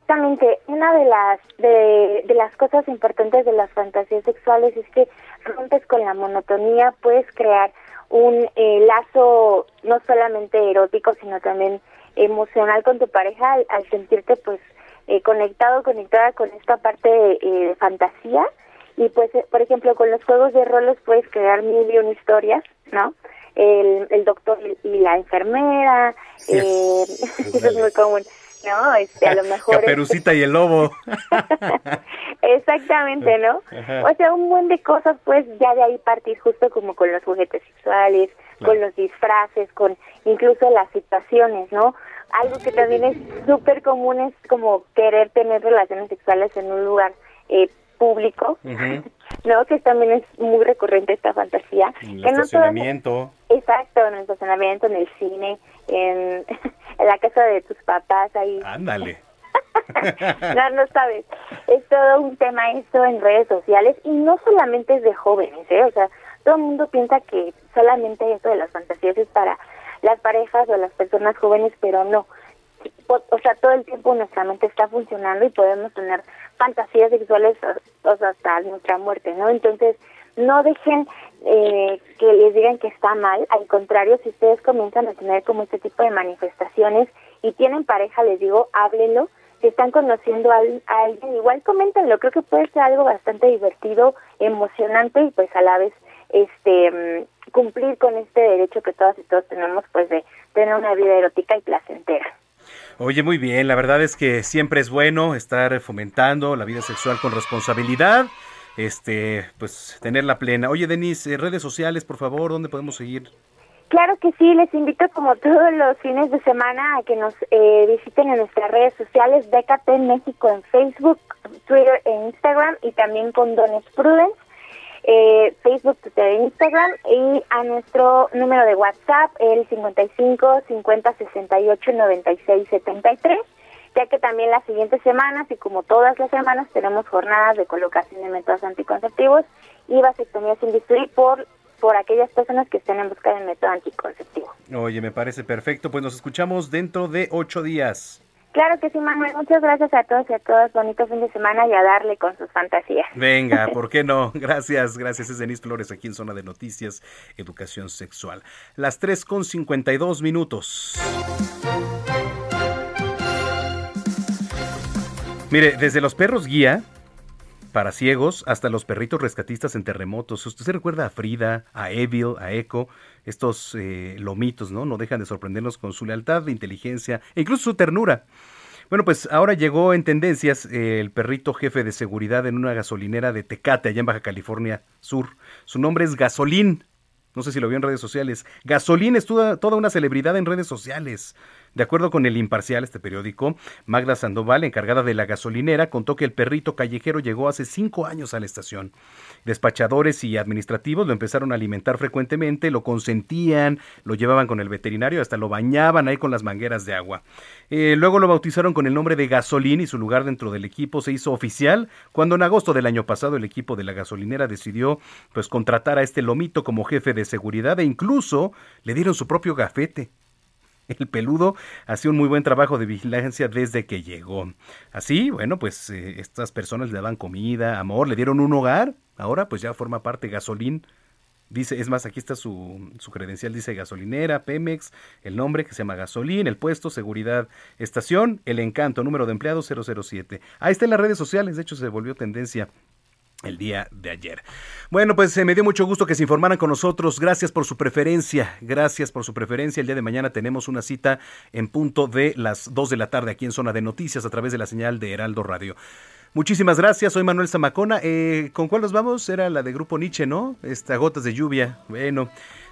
Exactamente, una de las de, de las cosas importantes de las fantasías sexuales es que rompes con la monotonía, puedes crear un eh, lazo no solamente erótico, sino también emocional con tu pareja al, sentirte pues eh, conectado, conectada con esta parte eh, de fantasía. Y pues, por ejemplo, con los juegos de roles puedes crear mil y una historias, ¿no? El, el doctor y, la enfermera, eh, eso es muy común. ¿No? Este, a lo mejor... Caperucita y el lobo. Exactamente, ¿no? O sea, un buen de cosas, pues ya de ahí partir justo como con los juguetes sexuales, con los disfraces, con incluso las situaciones, ¿no? Algo que también es súper común es como querer tener relaciones sexuales en un lugar eh, público, ¿no? Que también es muy recurrente esta fantasía. En el estacionamiento. exacto, en el estacionamiento, en el cine, en, en la casa de tus papás ahí. Ándale. no, no sabes. Es todo un tema eso en redes sociales y no solamente es de jóvenes, ¿eh? O sea, todo el mundo piensa que solamente esto de las fantasías es para las parejas o las personas jóvenes, pero no. O sea, todo el tiempo nuestra mente está funcionando y podemos tener fantasías sexuales hasta nuestra muerte, ¿no? Entonces, no dejen eh, que les digan que está mal, al contrario, si ustedes comienzan a tener como este tipo de manifestaciones y tienen pareja, les digo, háblenlo, si están conociendo a, alguien, igual coméntenlo, creo que puede ser algo bastante divertido, emocionante y pues a la vez este mm, cumplir con este derecho que todas y todos tenemos pues de tener una vida erótica y placentera. Oye, muy bien, la verdad es que siempre es bueno estar fomentando la vida sexual con responsabilidad este, pues tenerla plena. Oye, Denise, eh, redes sociales, por favor, ¿dónde podemos seguir? Claro que sí, les invito como todos los fines de semana a que nos eh, visiten en nuestras redes sociales, BKT México en Facebook, Twitter e Instagram y también con Dones Prudence, eh, Facebook, Twitter e Instagram y a nuestro número de WhatsApp, el 55 50 68 96 73 ya que también las siguientes semanas y como todas las semanas tenemos jornadas de colocación de métodos anticonceptivos y vasectomía sin bisturí por por aquellas personas que estén en busca del método anticonceptivo. Oye, me parece perfecto. Pues nos escuchamos dentro de ocho días. Claro que sí, Manuel. Muchas gracias a todos y a todas. Bonito fin de semana y a darle con sus fantasías. Venga, ¿por qué no? Gracias, gracias. Es Denise Flores aquí en Zona de Noticias, Educación Sexual. Las 3 con 52 minutos. Mire, desde los perros guía para ciegos hasta los perritos rescatistas en terremotos. Usted se recuerda a Frida, a Evil, a Echo, estos eh, lomitos, ¿no? No dejan de sorprendernos con su lealtad, inteligencia e incluso su ternura. Bueno, pues ahora llegó en tendencias eh, el perrito jefe de seguridad en una gasolinera de Tecate, allá en Baja California Sur. Su nombre es Gasolín. No sé si lo vio en redes sociales. Gasolín es toda, toda una celebridad en redes sociales. De acuerdo con el Imparcial, este periódico, Magda Sandoval, encargada de la gasolinera, contó que el perrito callejero llegó hace cinco años a la estación. Despachadores y administrativos lo empezaron a alimentar frecuentemente, lo consentían, lo llevaban con el veterinario, hasta lo bañaban ahí con las mangueras de agua. Eh, luego lo bautizaron con el nombre de Gasolín y su lugar dentro del equipo se hizo oficial cuando en agosto del año pasado el equipo de la gasolinera decidió pues contratar a este lomito como jefe de seguridad e incluso le dieron su propio gafete. El peludo hacía un muy buen trabajo de vigilancia desde que llegó. Así, bueno, pues eh, estas personas le daban comida, amor, le dieron un hogar. Ahora pues ya forma parte Gasolín. Dice, es más, aquí está su, su credencial, dice gasolinera, Pemex, el nombre que se llama Gasolín, el puesto, seguridad, estación, el encanto, número de empleados 007. Ahí está en las redes sociales, de hecho se volvió tendencia el día de ayer. Bueno, pues eh, me dio mucho gusto que se informaran con nosotros. Gracias por su preferencia. Gracias por su preferencia. El día de mañana tenemos una cita en punto de las 2 de la tarde aquí en Zona de Noticias a través de la señal de Heraldo Radio. Muchísimas gracias. Soy Manuel Zamacona. Eh, ¿Con cuál nos vamos? Era la de Grupo Nietzsche, ¿no? Esta gotas de lluvia. Bueno,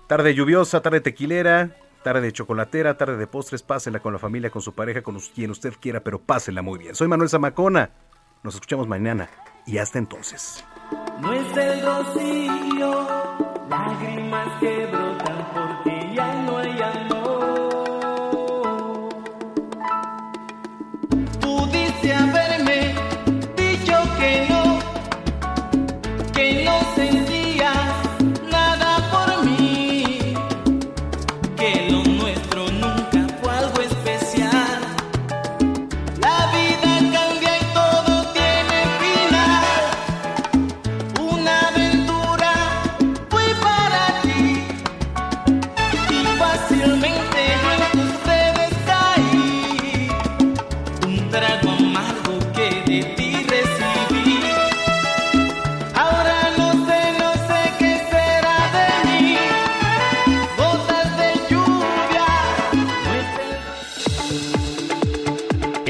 tarde lluviosa, tarde tequilera, tarde de chocolatera, tarde de postres. Pásela con la familia, con su pareja, con quien usted quiera, pero pásela muy bien. Soy Manuel Zamacona. Nos escuchamos mañana y hasta entonces. No es el rocío, lágrimas que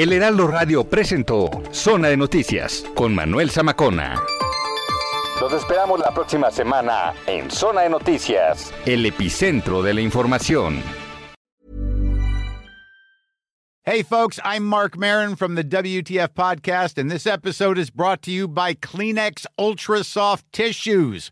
El Heraldo Radio presentó Zona de Noticias con Manuel Zamacona. Los esperamos la próxima semana en Zona de Noticias, el epicentro de la información. Hey, folks, I'm Mark Marin from the WTF Podcast, and this episode is brought to you by Kleenex Ultra Soft Tissues,